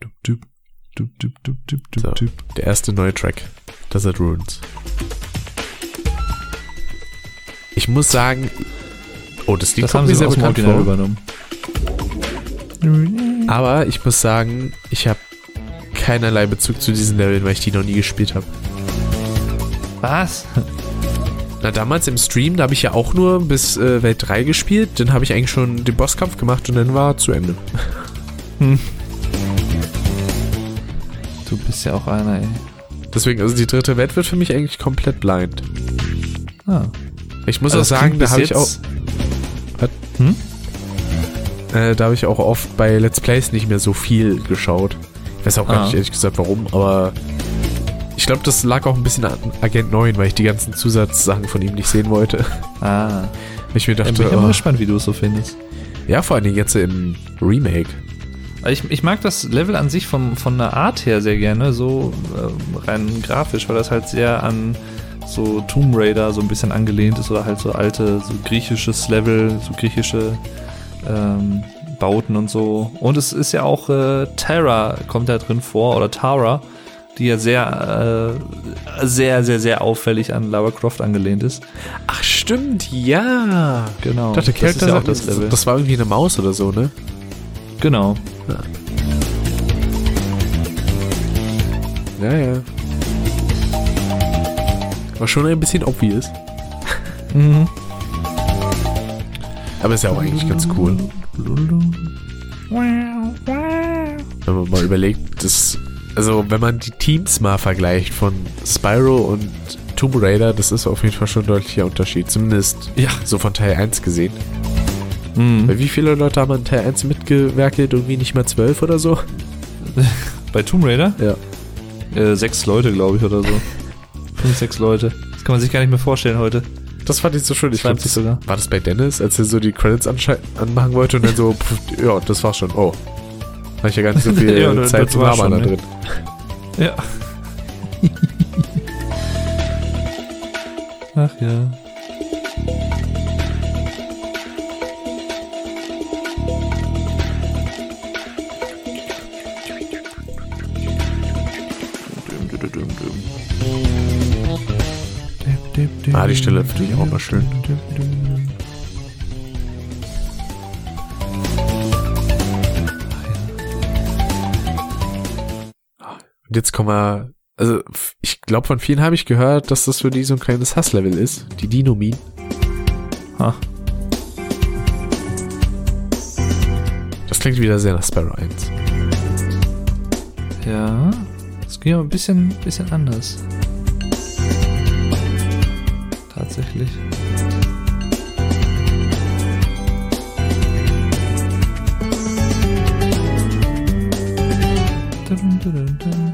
Dup, dup, dup, So, der erste neue Track. Desert Ruins. Ich muss sagen, oh, das Lied Das kommt haben mir sie sehr bekannt vor. übernommen. Aber ich muss sagen, ich habe keinerlei Bezug zu diesen Leveln, weil ich die noch nie gespielt habe. Was? Na, damals im Stream, da habe ich ja auch nur bis äh, Welt 3 gespielt. Dann habe ich eigentlich schon den Bosskampf gemacht und dann war zu Ende. Du bist ja auch einer, ey. Deswegen, also die dritte Welt wird für mich eigentlich komplett blind. Ah. Ich muss Also auch sagen, da habe ich auch, Hm? äh, da habe ich auch oft bei Let's Plays nicht mehr so viel geschaut. Ich weiß auch gar Ah. nicht ehrlich gesagt warum, aber ich glaube, das lag auch ein bisschen an Agent 9, weil ich die ganzen Zusatzsachen von ihm nicht sehen wollte. Ah. Ich mir dachte, bin ich ja mal oh, gespannt, wie du es so findest. ja, vor allen Dingen jetzt im Remake. Ich, ich mag das Level an sich vom, von der Art her sehr gerne, so ähm, rein grafisch, weil das halt sehr an so Tomb Raider so ein bisschen angelehnt ist oder halt so alte, so griechisches Level, so griechische ähm, Bauten und so. Und es ist ja auch äh, Terra kommt da drin vor, oder Tara, die ja sehr, äh, sehr, sehr, sehr auffällig an Lara Croft angelehnt ist. Ach, stimmt, ja. Genau. Ich dachte, das ist ja auch das das, Level. das war irgendwie eine Maus oder so, ne? genau. Ja, ja. War schon ein bisschen obvious. Mhm. Aber ist ja auch eigentlich ganz cool. Wenn man mal überlegt, dass, also wenn man die Teams mal vergleicht von Spyro und Tomb Raider, das ist auf jeden Fall schon ein deutlicher Unterschied. Zumindest Ja. so von Teil 1 gesehen. Mhm. Weil wie viele Leute haben an Teil 1 mitgewerkelt? Irgendwie nicht mal zwölf oder so? Bei Tomb Raider? Ja. Äh, sechs Leute, glaube ich, oder so. Fünf, sechs Leute. Das kann man sich gar nicht mehr vorstellen heute. Das fand ich so schön. Ich glaub, 20 das, sogar. war das bei Dennis, als er so die Credits anmachen wollte und dann so, pff, ja, das war's schon. Oh. Habe ich ja gar nicht so viel Ja, Zeit zum Labern da ne? drin. Ja. Ach ja. Ah, die Stelle finde ich auch mal schön. Jetzt kommen wir, also ich glaube von vielen habe ich gehört, dass das für die so ein kleines Hasslevel ist, die Dinomin. Ha. Das klingt wieder sehr nach Sparrow 1. Ja, das ging aber ein bisschen, bisschen anders. Tatsächlich. Dun, dun, dun.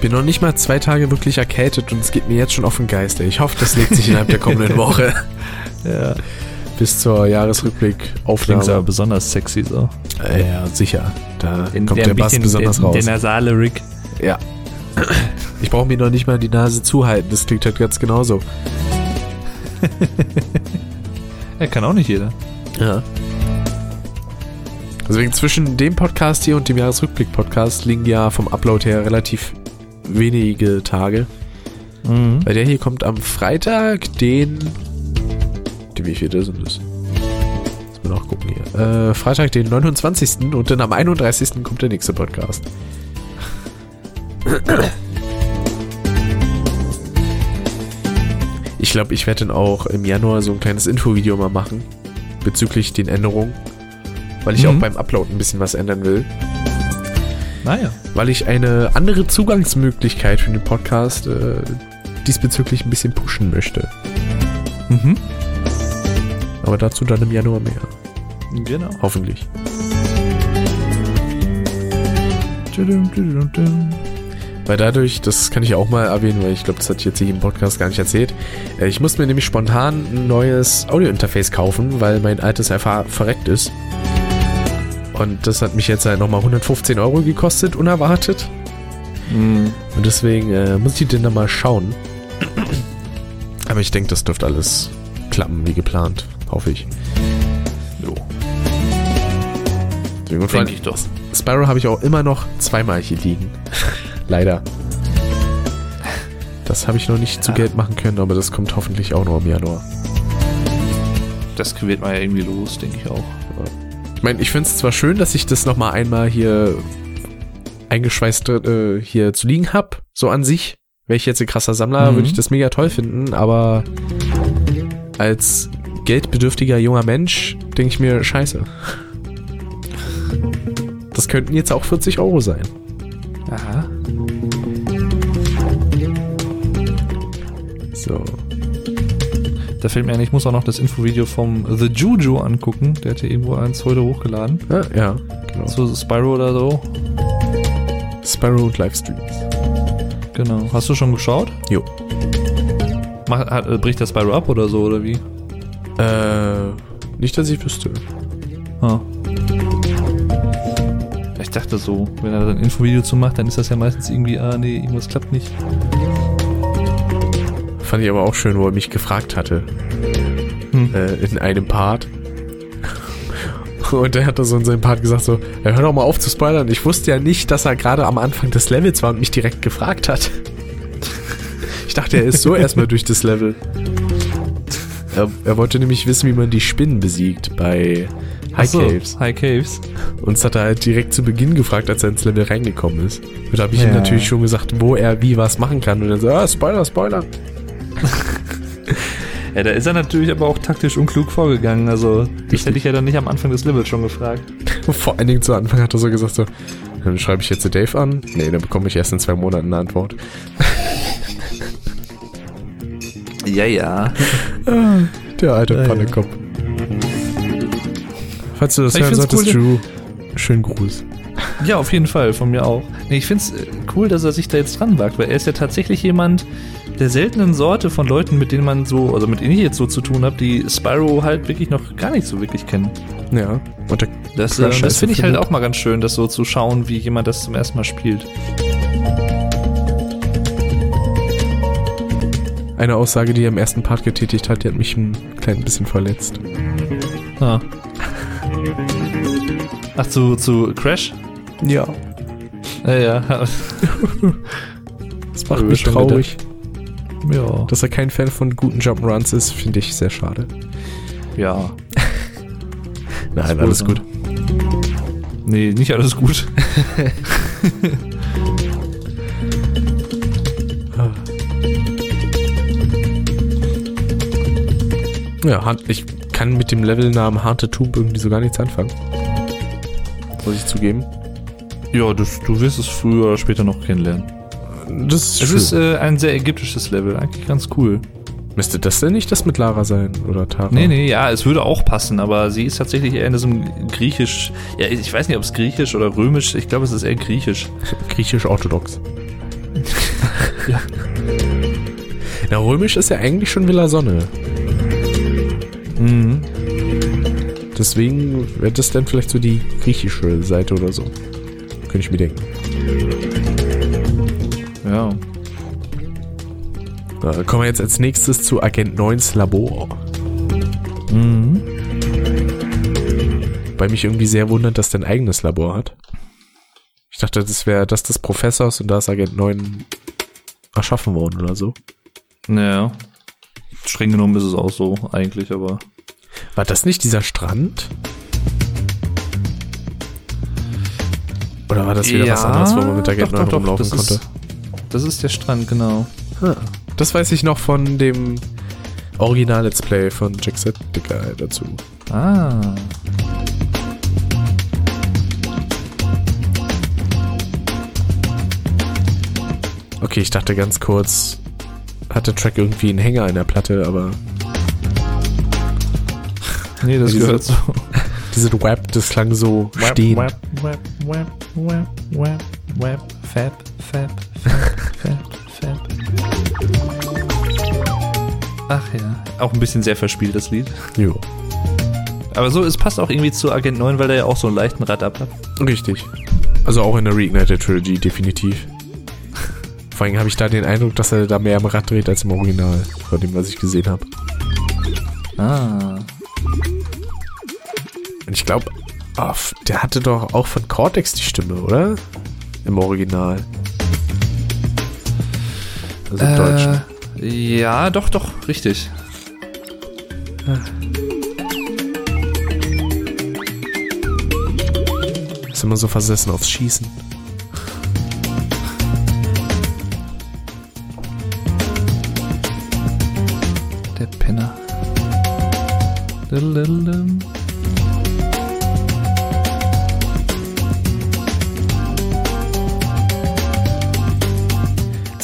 Bin noch nicht mal zwei Tage wirklich erkältet und es geht mir jetzt schon auf den Geist. Ey. Ich hoffe, das legt sich innerhalb der kommenden Woche Ja, bis zur Jahresrückblick klingt Aufnahme. aber besonders sexy so. Äh, ja, sicher. Da In kommt der Bass besonders den, raus. Den nasale Rick. Ja. Ich brauche mir noch nicht mal die Nase zuhalten. Das klingt halt ganz genauso. Er kann auch nicht jeder. Ja. Deswegen zwischen dem Podcast hier und dem Jahresrückblick-Podcast liegen ja vom Upload her relativ wenige Tage. Mhm. Weil der hier kommt am Freitag, den. Den wie viel sind das? Lass mal nachgucken hier. Äh, Freitag, den 29. und dann am 31. kommt der nächste Podcast. Ich glaube, ich werde dann auch im Januar so ein kleines Infovideo mal machen bezüglich den Änderungen, weil ich Mhm. auch beim Upload ein bisschen was ändern will, Naja. weil ich eine andere Zugangsmöglichkeit für den Podcast äh, diesbezüglich ein bisschen pushen möchte. Mhm. Aber dazu dann im Januar mehr, Genau. hoffentlich. Weil dadurch, das kann ich auch mal erwähnen, weil ich glaube, das ich jetzt hier im Podcast gar nicht erzählt. Äh, Ich musste mir nämlich spontan ein neues Audio-Interface kaufen, weil mein altes einfach verreckt ist. Und das hat mich jetzt halt nochmal 115 Euro gekostet, unerwartet. Mhm. Und deswegen äh, muss ich den dann mal schauen. Aber ich denke, das dürfte alles klappen wie geplant. Hoffe ich. Jo. Deswegen, Denke ich doch. Spyro habe ich auch immer noch zweimal hier liegen. Leider. Das habe ich noch nicht zu Ja. Geld machen können, aber das kommt hoffentlich auch noch im Januar. Das wird man ja irgendwie los, denke ich auch. Ich meine, ich finde es zwar schön, dass ich das nochmal einmal hier eingeschweißt äh, hier zu liegen habe, so an sich. Wäre ich jetzt ein krasser Sammler, Mhm. würde ich das mega toll finden, aber als geldbedürftiger junger Mensch denke ich mir, scheiße. Das könnten jetzt auch 40 Euro sein. Aha. Da fällt mir ein, ich muss auch noch das Infovideo vom The Juju angucken. Der hat ja irgendwo eins heute hochgeladen. Ja, ja genau. Zu Spyro oder so. Spyro und Livestreams. Genau. Hast du schon geschaut? Jo. Mach, hat, äh, bricht der Spyro ab oder so, oder wie? Äh, nicht, dass ich wüsste. Ah. Ich dachte so, wenn er dann ein Infovideo zu macht, dann ist das ja meistens irgendwie, ah nee, irgendwas klappt nicht. Fand ich aber auch schön, wo er mich gefragt hatte. Hm. Äh, in einem Part. Und er hat da so in seinem Part gesagt so, hör doch mal auf zu spoilern. Ich wusste ja nicht, dass er gerade am Anfang des Levels war und mich direkt gefragt hat. Ich dachte, er ist so erstmal durch das Level. Er, er wollte nämlich wissen, wie man die Spinnen besiegt bei High so, Caves. High Caves. Und das hat er halt direkt zu Beginn gefragt, als er ins Level reingekommen ist. Und da habe ich ihm Ja. natürlich schon gesagt, wo er wie was machen kann. Und dann so, ah, Spoiler, Spoiler. Ja, da ist er natürlich aber auch taktisch unklug vorgegangen. Also, das hätte ich ja dann nicht am Anfang des Levels schon gefragt. Vor allen Dingen zu Anfang hat er so gesagt, so, dann schreibe ich jetzt zu Dave an. Nee, dann bekomme ich erst in zwei Monaten eine Antwort. Ja, ja. Der alte Ja, ja. Pannekopf. Falls du das Ich hören solltest, cool, Drew, schönen Gruß. Ja, auf jeden Fall, von mir auch. Nee, ich find's äh, cool, dass er sich da jetzt dran wagt, weil er ist ja tatsächlich jemand der seltenen Sorte von Leuten, mit denen man so, also mit denen ich jetzt so zu tun habe, die Spyro halt wirklich noch gar nicht so wirklich kennen. Ja. Und der, Das, äh, das finde ich halt auch mal ganz schön, das so zu schauen, wie jemand das zum ersten Mal spielt. eine Aussage, die er im ersten Part getätigt hat, die hat mich ein klein bisschen verletzt. Ah. Ach, zu, zu Crash? Ja. Ja, ja. Das macht mich traurig. Ja. Dass er kein Fan von guten Jump'n'Runs ist, finde ich sehr schade. Ja. Nein, wohl alles gut. Nee, nicht alles gut. Ja, ich kann mit dem Levelnamen Harte Tube irgendwie so gar nichts anfangen. Muss ich zugeben. Ja, das, du wirst es früher oder später noch kennenlernen. Das ist Es ist äh, ein sehr ägyptisches Level, eigentlich ganz cool. Müsste das denn nicht das mit Lara sein? Oder Tara? Nee, nee, ja, es würde auch passen, aber sie ist tatsächlich eher in diesem griechisch, ja, ich weiß nicht, ob es griechisch oder römisch, ich glaube, es ist eher griechisch. Griechisch-orthodox. Ja. Na, römisch ist ja eigentlich schon Villa Sonne. Mhm. Deswegen wäre das dann vielleicht so die griechische Seite oder so. Könnte ich mir denken. Äh, kommen wir jetzt als nächstes zu Agent 9s Labor. Mhm. Bei mich irgendwie sehr wundert, dass der ein eigenes Labor hat. Ich dachte, das wäre das des Professors und da ist Agent 9 erschaffen worden oder so. Naja. Streng genommen ist es auch so, eigentlich, aber. War das nicht dieser Strand? Oder war das wieder was anderes, wo man mit Agent 9 rumlaufen das konnte? Ist, das ist der Strand, genau. Ah, Das weiß ich noch von dem Original-Let's Play von Jacksepticeye dazu. Ah. Okay, ich dachte ganz kurz, hat der Track irgendwie einen Hänger in der Platte, aber Nee, das gehört so. diese Web, das klang so stehen. Web, web, web, web, web, web, fab, fab, fab, fab, fab. Ach ja, auch ein bisschen sehr verspielt, das Lied. Jo, Aber so, es passt auch irgendwie zu Agent 9, weil der ja auch so einen leichten Rad ab hat. richtig. Also auch in der Reignited Trilogy, definitiv. Vor allem habe ich da den Eindruck, dass er da mehr am Rad dreht als im Original, von dem, was ich gesehen habe. Ah. Und ich glaube, der hatte doch auch von Cortex die Stimme, oder? Im Original. Also im Deutschen. Äh, ja, doch, doch, richtig. Ist immer so versessen aufs Schießen. Der Penner. Diddle-diddle-dum. Das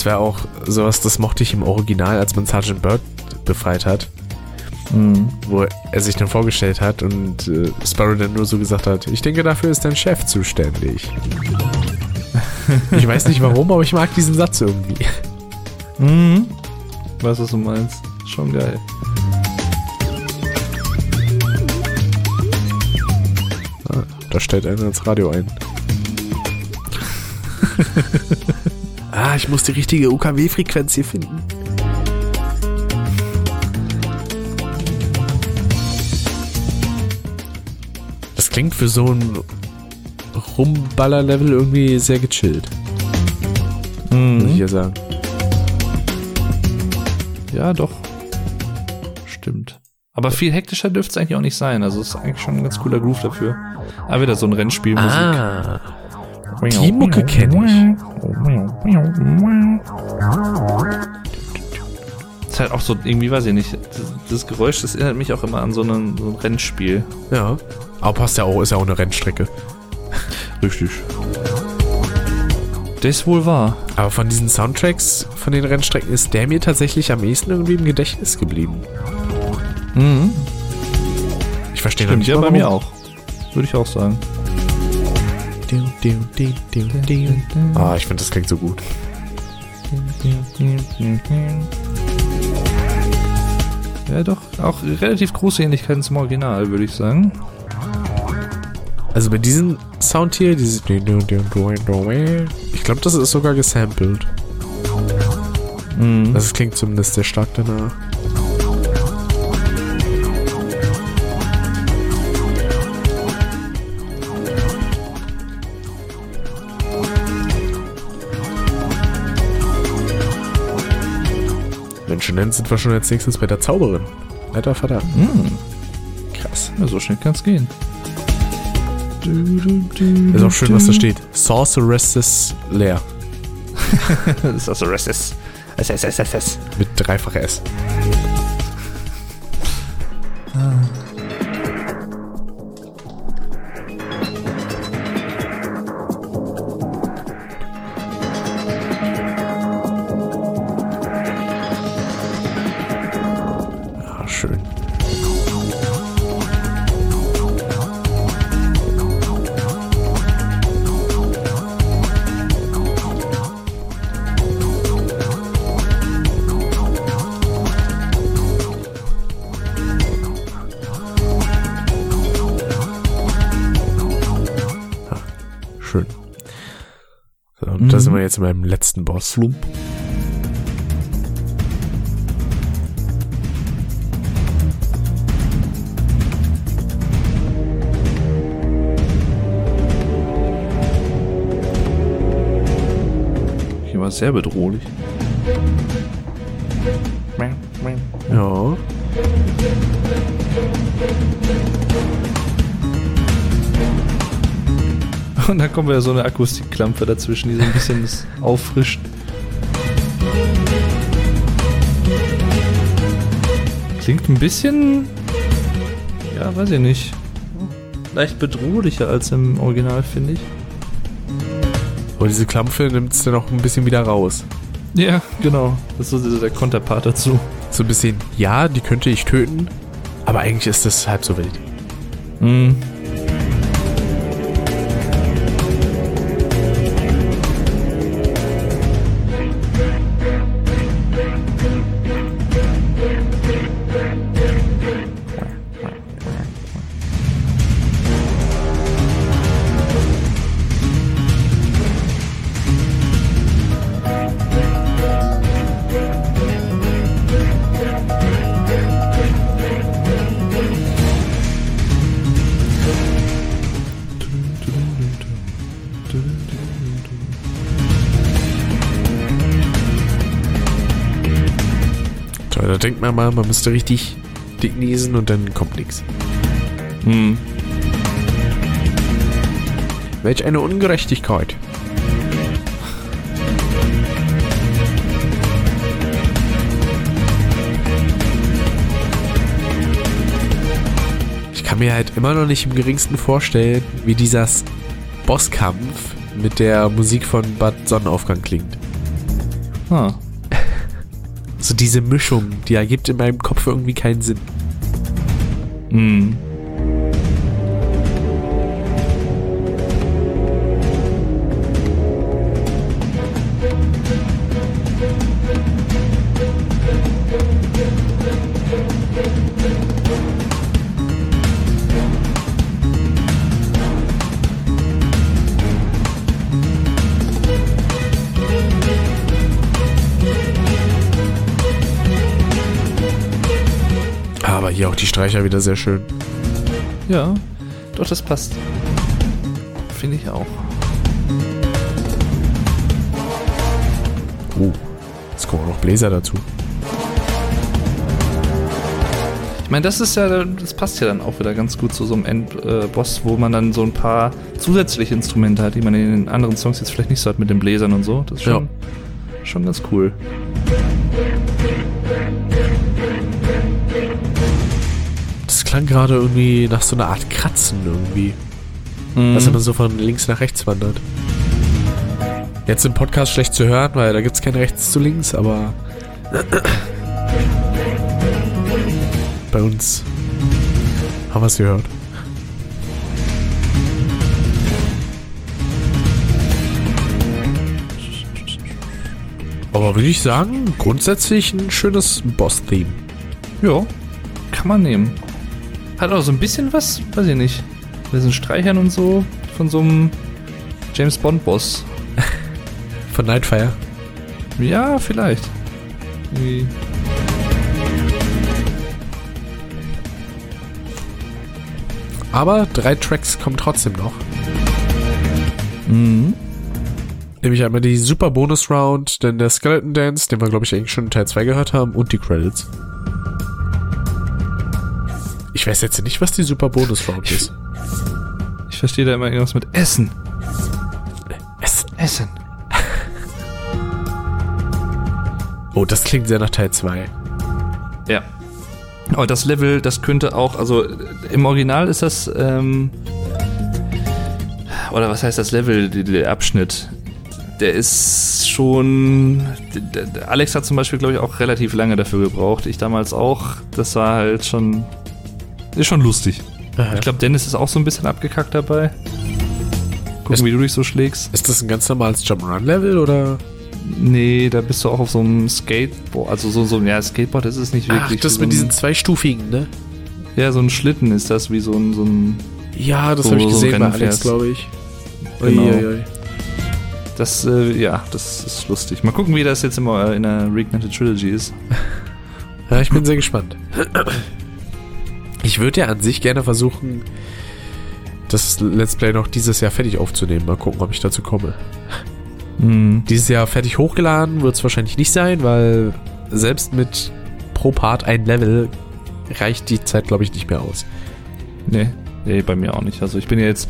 wäre auch sowas, das mochte ich im Original, als man Sergeant Bird befreit hat, Mhm. wo er sich dann vorgestellt hat und äh, Sparrow dann nur so gesagt hat, ich denke, dafür ist dein Chef zuständig. ich weiß nicht warum, aber ich mag diesen Satz irgendwie. Mhm. Weiß, was du meinst. Schon geil. Ah, da stellt einer ins Radio ein. ah, ich muss die richtige UKW-Frequenz hier finden. Das klingt für so ein Rumballer-Level irgendwie sehr gechillt, muss ich Mhm. ja sagen. Ja, doch. Stimmt. Aber viel hektischer dürfte es eigentlich auch nicht sein. Also es ist eigentlich schon ein ganz cooler Groove dafür. Aber wieder so ein Rennspielmusik. Ah, die Mucke kenn Ist halt auch so, irgendwie weiß ich nicht, das, das Geräusch, das erinnert mich auch immer an so, einen, so ein Rennspiel. ja. Aber passt ja auch, ist ja auch eine Rennstrecke. Richtig. Das wohl wahr. Aber von diesen Soundtracks, von den Rennstrecken, ist der mir tatsächlich am ehesten irgendwie im Gedächtnis geblieben. Mhm. Ich verstehe Stimmt, nicht ja, bei warum. mir auch. Würde ich auch sagen. Ah, ich finde, das klingt so gut. Ja, doch, auch relativ große Ähnlichkeiten zum Original, würde ich sagen. Also bei diesem Sound hier, dieses ich glaube, das ist sogar gesampelt. Mhm. Das klingt zumindest sehr stark danach. Mensch, und dann sind wir schon als nächstes bei der Zauberin. Alter Vater. Mhm. Krass. Ja, so schnell kann es gehen. Ist auch schön, was da steht. Sorceresses leer. Das ist also RSS. SSSS. Mit dreifacher S. in meinem letzten Boss. Flump. Hier war sehr bedrohlich. Kommt ja so eine Akustikklampe dazwischen, die so ein bisschen das auffrischt. Klingt ein bisschen, ja, weiß ich nicht, leicht bedrohlicher als im Original, finde ich. Aber diese Klampfe nimmt es dann auch ein bisschen wieder raus. Ja, genau. Das ist so der Konterpart dazu. So ein bisschen, ja, die könnte ich töten, aber eigentlich ist das halb so wild. Mhm. Man müsste richtig dick niesen und dann kommt nichts. Mhm. Welch eine Ungerechtigkeit. Ich kann mir halt immer noch nicht im geringsten vorstellen, wie dieser Bosskampf mit der Musik von Bad Sonnenaufgang klingt. Ah. So diese Mischung, die ergibt in meinem Kopf irgendwie keinen Sinn. Mhm. Streicher wieder sehr schön. Ja, doch, das passt. Finde ich auch. Oh, jetzt kommen auch noch Bläser dazu. Ich meine, das ist ja, das passt ja dann auch wieder ganz gut zu so einem Endboss, äh, wo man dann so ein paar zusätzliche Instrumente hat, die man in den anderen Songs jetzt vielleicht nicht so hat mit den Bläsern und so. Das ist schon, ja. schon ganz cool. Klang gerade irgendwie nach so einer Art Kratzen irgendwie. Mhm. Dass man so von links nach rechts wandert. Jetzt im Podcast schlecht zu hören, weil da gibt es kein rechts zu links, aber bei uns haben wir es gehört. Aber würde ich sagen, grundsätzlich ein schönes Boss-Theme. Ja, kann man nehmen. Hat auch so ein bisschen was, weiß ich nicht. Mit diesen Streichern und so von so einem James Bond-Boss. von Nightfire? Ja, vielleicht. Irgendwie Aber drei Tracks kommen trotzdem noch. Mhm. Nämlich einmal die Super Bonus Round, dann der Skeleton Dance, den wir glaube ich eigentlich schon in Teil 2 gehört haben, und die Credits. Ich weiß jetzt nicht, was die Super Bonus ist. Ich verstehe da immer irgendwas mit Essen. Essen. Essen. oh, das klingt sehr nach Teil 2. Ja. Aber das Level, das könnte auch, also im Original ist das, ähm, oder was heißt das Level, der Abschnitt? Der ist schon. Alex hat zum Beispiel, glaube ich, auch relativ lange dafür gebraucht. Ich damals auch. Das war halt schon. Ist schon lustig. Aha. Ich glaube, Dennis ist auch so ein bisschen abgekackt dabei. Gucken, ist, wie du dich so schlägst. Ist das ein ganz normales Jump'n'Run-Level oder? Nee, da bist du auch auf so einem Skateboard. Also so, so ja, Skateboard ist es nicht wirklich. Ach, das so mit diesen zweistufigen, ne? Ja, so ein Schlitten ist das, wie so ein. So ein ja, das so, habe ich gesehen bei Alex, glaube ich. Genau. Ui, Das, äh, ja, das ist lustig. Mal gucken, wie das jetzt immer in der Reignited Trilogy ist. ja, ich bin sehr gespannt. Ich würde ja an sich gerne versuchen, das Let's Play noch dieses Jahr fertig aufzunehmen. Mal gucken, ob ich dazu komme. Mhm. Dieses Jahr fertig hochgeladen wird es wahrscheinlich nicht sein, weil selbst mit pro Part ein Level reicht die Zeit, glaube ich, nicht mehr aus. Nee, nee, bei mir auch nicht. Also ich bin ja jetzt,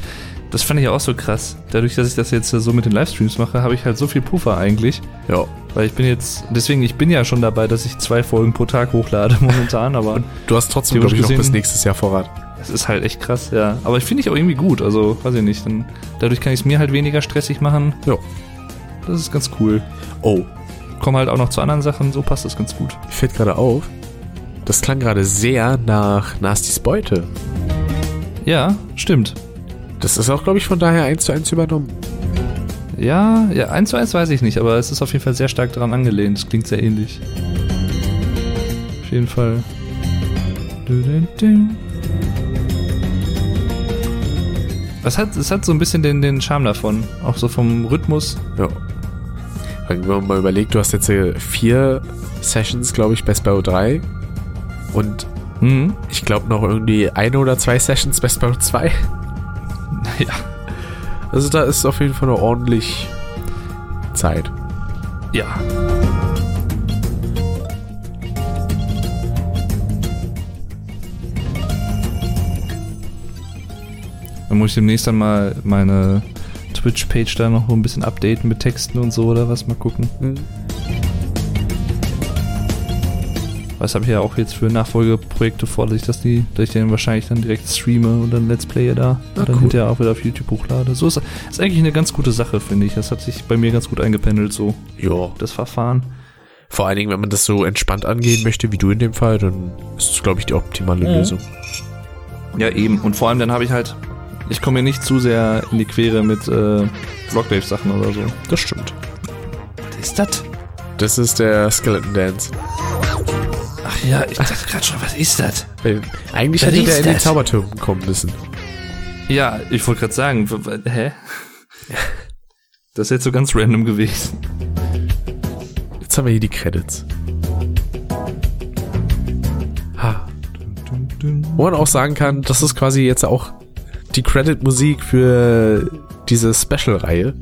das fand ich auch so krass. Dadurch, dass ich das jetzt so mit den Livestreams mache, habe ich halt so viel Puffer eigentlich. Ja. Weil ich bin jetzt, deswegen, ich bin ja schon dabei, dass ich zwei Folgen pro Tag hochlade momentan, aber. Und du hast trotzdem, glaube ich, noch bis nächstes Jahr Vorrat. Das ist halt echt krass, ja. Aber ich finde ich auch irgendwie gut, also, weiß ich nicht. Dann, dadurch kann ich es mir halt weniger stressig machen. Ja. Das ist ganz cool. Oh. Kommen halt auch noch zu anderen Sachen, so passt das ganz gut. Fällt gerade auf. Das klang gerade sehr nach Nastys Beute. Ja, stimmt. Das ist auch, glaube ich, von daher eins zu eins übernommen. Ja, ja, eins zu eins weiß ich nicht, aber es ist auf jeden Fall sehr stark daran angelehnt. Es klingt sehr ähnlich. Auf jeden Fall. Es hat, es hat so ein bisschen den, den Charme davon. Auch so vom Rhythmus. Ja. Wenn man mal überlegt, du hast jetzt vier Sessions, glaube ich, Best Bow 3. Und mhm. ich glaube noch irgendwie eine oder zwei Sessions Best Bow 2. Ja. Also da ist auf jeden Fall noch ordentlich Zeit. Ja. Dann muss ich demnächst dann mal meine Twitch-Page da noch ein bisschen updaten mit Texten und so oder was. Mal gucken. Mhm. Was habe ich ja auch jetzt für Nachfolgeprojekte vor, dass ich, das die, dass ich den wahrscheinlich dann direkt streame und dann Let's Playe da ah, und dann cool. hinterher auch wieder auf YouTube hochlade. So ist, ist eigentlich eine ganz gute Sache, finde ich. Das hat sich bei mir ganz gut eingependelt, so. Ja. Das Verfahren. Vor allen Dingen, wenn man das so entspannt angehen möchte, wie du in dem Fall, dann ist das, glaube ich, die optimale ja. Lösung. Ja, eben. Und vor allem dann habe ich halt ich komme mir nicht zu sehr in die Quere mit äh, Vlogwave-Sachen oder so. Das stimmt. Was ist das? Das ist der Skeleton Dance. Ach ja, ich dachte gerade schon, was ist das? Eigentlich was hätte der in den Zaubertürmen kommen müssen. Ja, ich wollte gerade sagen, hä? Das ist jetzt so ganz random gewesen. Jetzt haben wir hier die Credits. Ha. Wo man auch sagen kann, das ist quasi jetzt auch die Credit-Musik für diese Special-Reihe.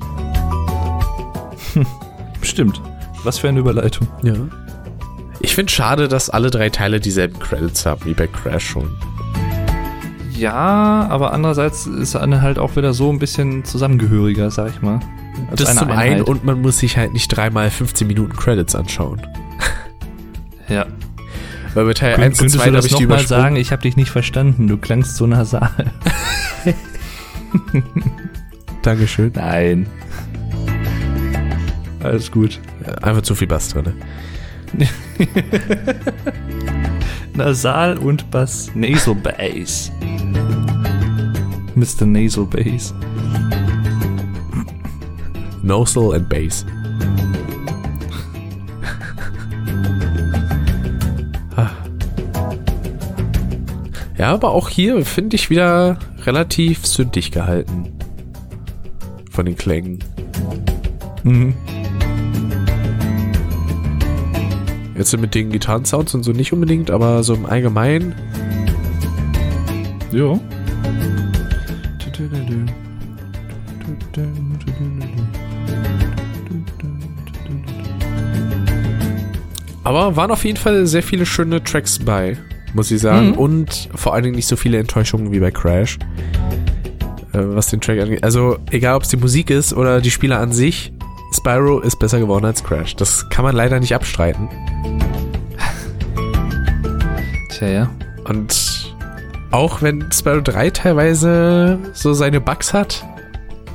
Stimmt. Was für eine Überleitung. Ja. Ich finde schade, dass alle drei Teile dieselben Credits haben, wie bei Crash schon. Ja, aber andererseits ist eine halt auch wieder so ein bisschen zusammengehöriger, sag ich mal. Das zum Einheit. einen und man muss sich halt nicht dreimal 15 Minuten Credits anschauen. Ja. Weil bei Teil Kön 1 und könntest 2 du habe ich die übersprungen. sagen? Ich habe dich nicht verstanden. Du klangst so nasal. Dankeschön. Nein. Alles gut. Einfach zu viel Bass drin. Nasal und Bass. Nasal Bass. Mr. Nasal Bass. Nosal and Bass. Ah. ja, aber auch hier finde ich wieder relativ sündig gehalten. Von den Klängen. Mhm. Jetzt mit den Gitarrensounds und so nicht unbedingt, aber so im Allgemeinen. Ja. Aber waren auf jeden Fall sehr viele schöne Tracks bei, muss ich sagen. Mhm. Und vor allen Dingen nicht so viele Enttäuschungen wie bei Crash. Äh, was den Track angeht. Also, egal ob es die Musik ist oder die Spieler an sich, Spyro ist besser geworden als Crash. Das kann man leider nicht abstreiten. Tja, ja. Und auch wenn Spyro 3 teilweise so seine Bugs hat,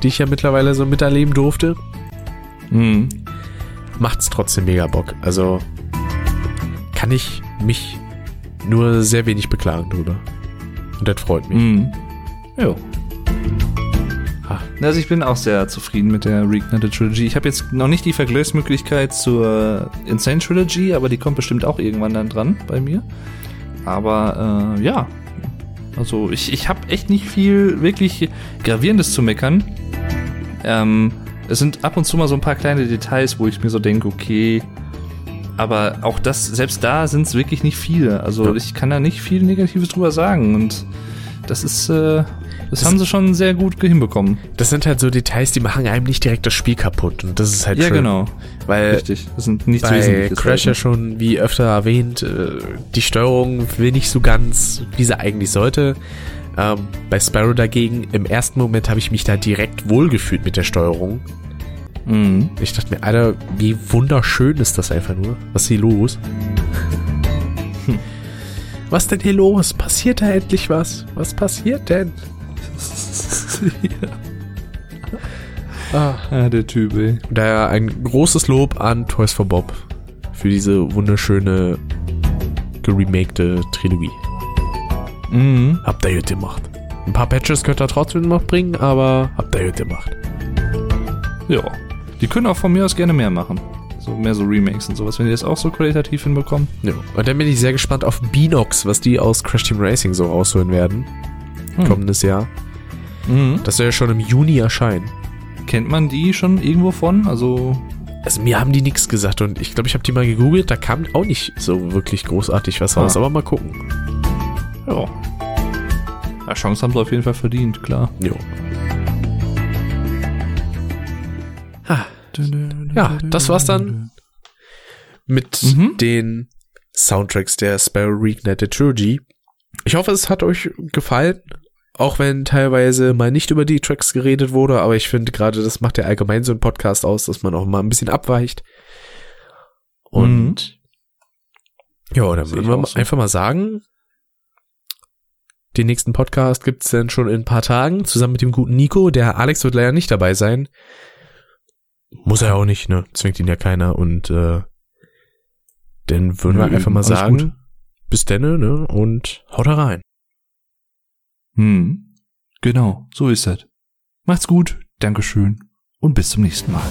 die ich ja mittlerweile so miterleben durfte, Mhm. macht's trotzdem mega Bock. Also kann ich mich nur sehr wenig beklagen drüber. Und das freut mich. Mhm. Ja. Also ich bin auch sehr zufrieden mit der Reignited Trilogy. Ich habe jetzt noch nicht die Vergleichsmöglichkeit zur Insane Trilogy, aber die kommt bestimmt auch irgendwann dann dran bei mir. Aber äh, ja, also ich, ich habe echt nicht viel wirklich Gravierendes zu meckern. Ähm, es sind ab und zu mal so ein paar kleine Details, wo ich mir so denke, okay, aber auch das, selbst da sind es wirklich nicht viele. Also ich kann da nicht viel Negatives drüber sagen und das ist, äh, das, Das- haben sie schon sehr gut hinbekommen. Das sind halt so Details, die machen einem nicht direkt das Spiel kaputt. Und das ist halt ja, schön. genau. Weil Richtig. Das sind nichts bei Wesentliches. Crash ja schon, wie öfter erwähnt, äh, die Steuerung will nicht so ganz, wie sie eigentlich sollte. Ähm, bei Sparrow dagegen, im ersten Moment habe ich mich da direkt wohlgefühlt mit der Steuerung. Mhm. Ich dachte mir, Alter, wie wunderschön ist das einfach nur. Was ist hier los? Hm. Was denn hier los? Passiert da endlich was? Was passiert denn? Ah. Ah, der Typ, ey. Daher ein großes Lob an Toys for Bob für diese wunderschöne geremakte Trilogie. Mhm. Habt ihr gut gemacht. Ein paar Patches könnt ihr trotzdem noch bringen, aber habt ihr gut gemacht. Ja. Die können auch von mir aus gerne mehr machen. So mehr so Remakes und sowas, wenn die das auch so qualitativ hinbekommen. Ja. Und dann bin ich sehr gespannt auf Binox, was die aus Crash Team Racing so rausholen werden. Hm. Kommendes Jahr. Mhm. Das soll ja schon im Juni erscheinen. Kennt man die schon irgendwo von? Also, Also mir haben die nichts gesagt und ich glaube, ich habe die mal gegoogelt, da kam auch nicht so wirklich großartig was raus, Ah. aber mal gucken. ja. ja. Chance haben sie auf jeden Fall verdient, klar. Jo. Ja, das war's dann mit Mhm. den Soundtracks der Sparrow Reignited Trilogy. Ich hoffe, es hat euch gefallen. Auch wenn teilweise mal nicht über die Tracks geredet wurde, aber ich finde gerade, das macht ja allgemein so ein Podcast aus, dass man auch mal ein bisschen abweicht. Und ja, dann würden wir so. einfach mal sagen, den nächsten Podcast gibt's dann schon in ein paar Tagen, zusammen mit dem guten Nico. Der Alex wird leider nicht dabei sein. Muss er ja auch nicht, ne? Zwingt ihn ja keiner. Und äh, dann würden wir einfach mal sagen, gut. bis denne, ne? Und haut da rein. Hm. Genau, so ist das. Macht's gut, Dankeschön und bis zum nächsten Mal.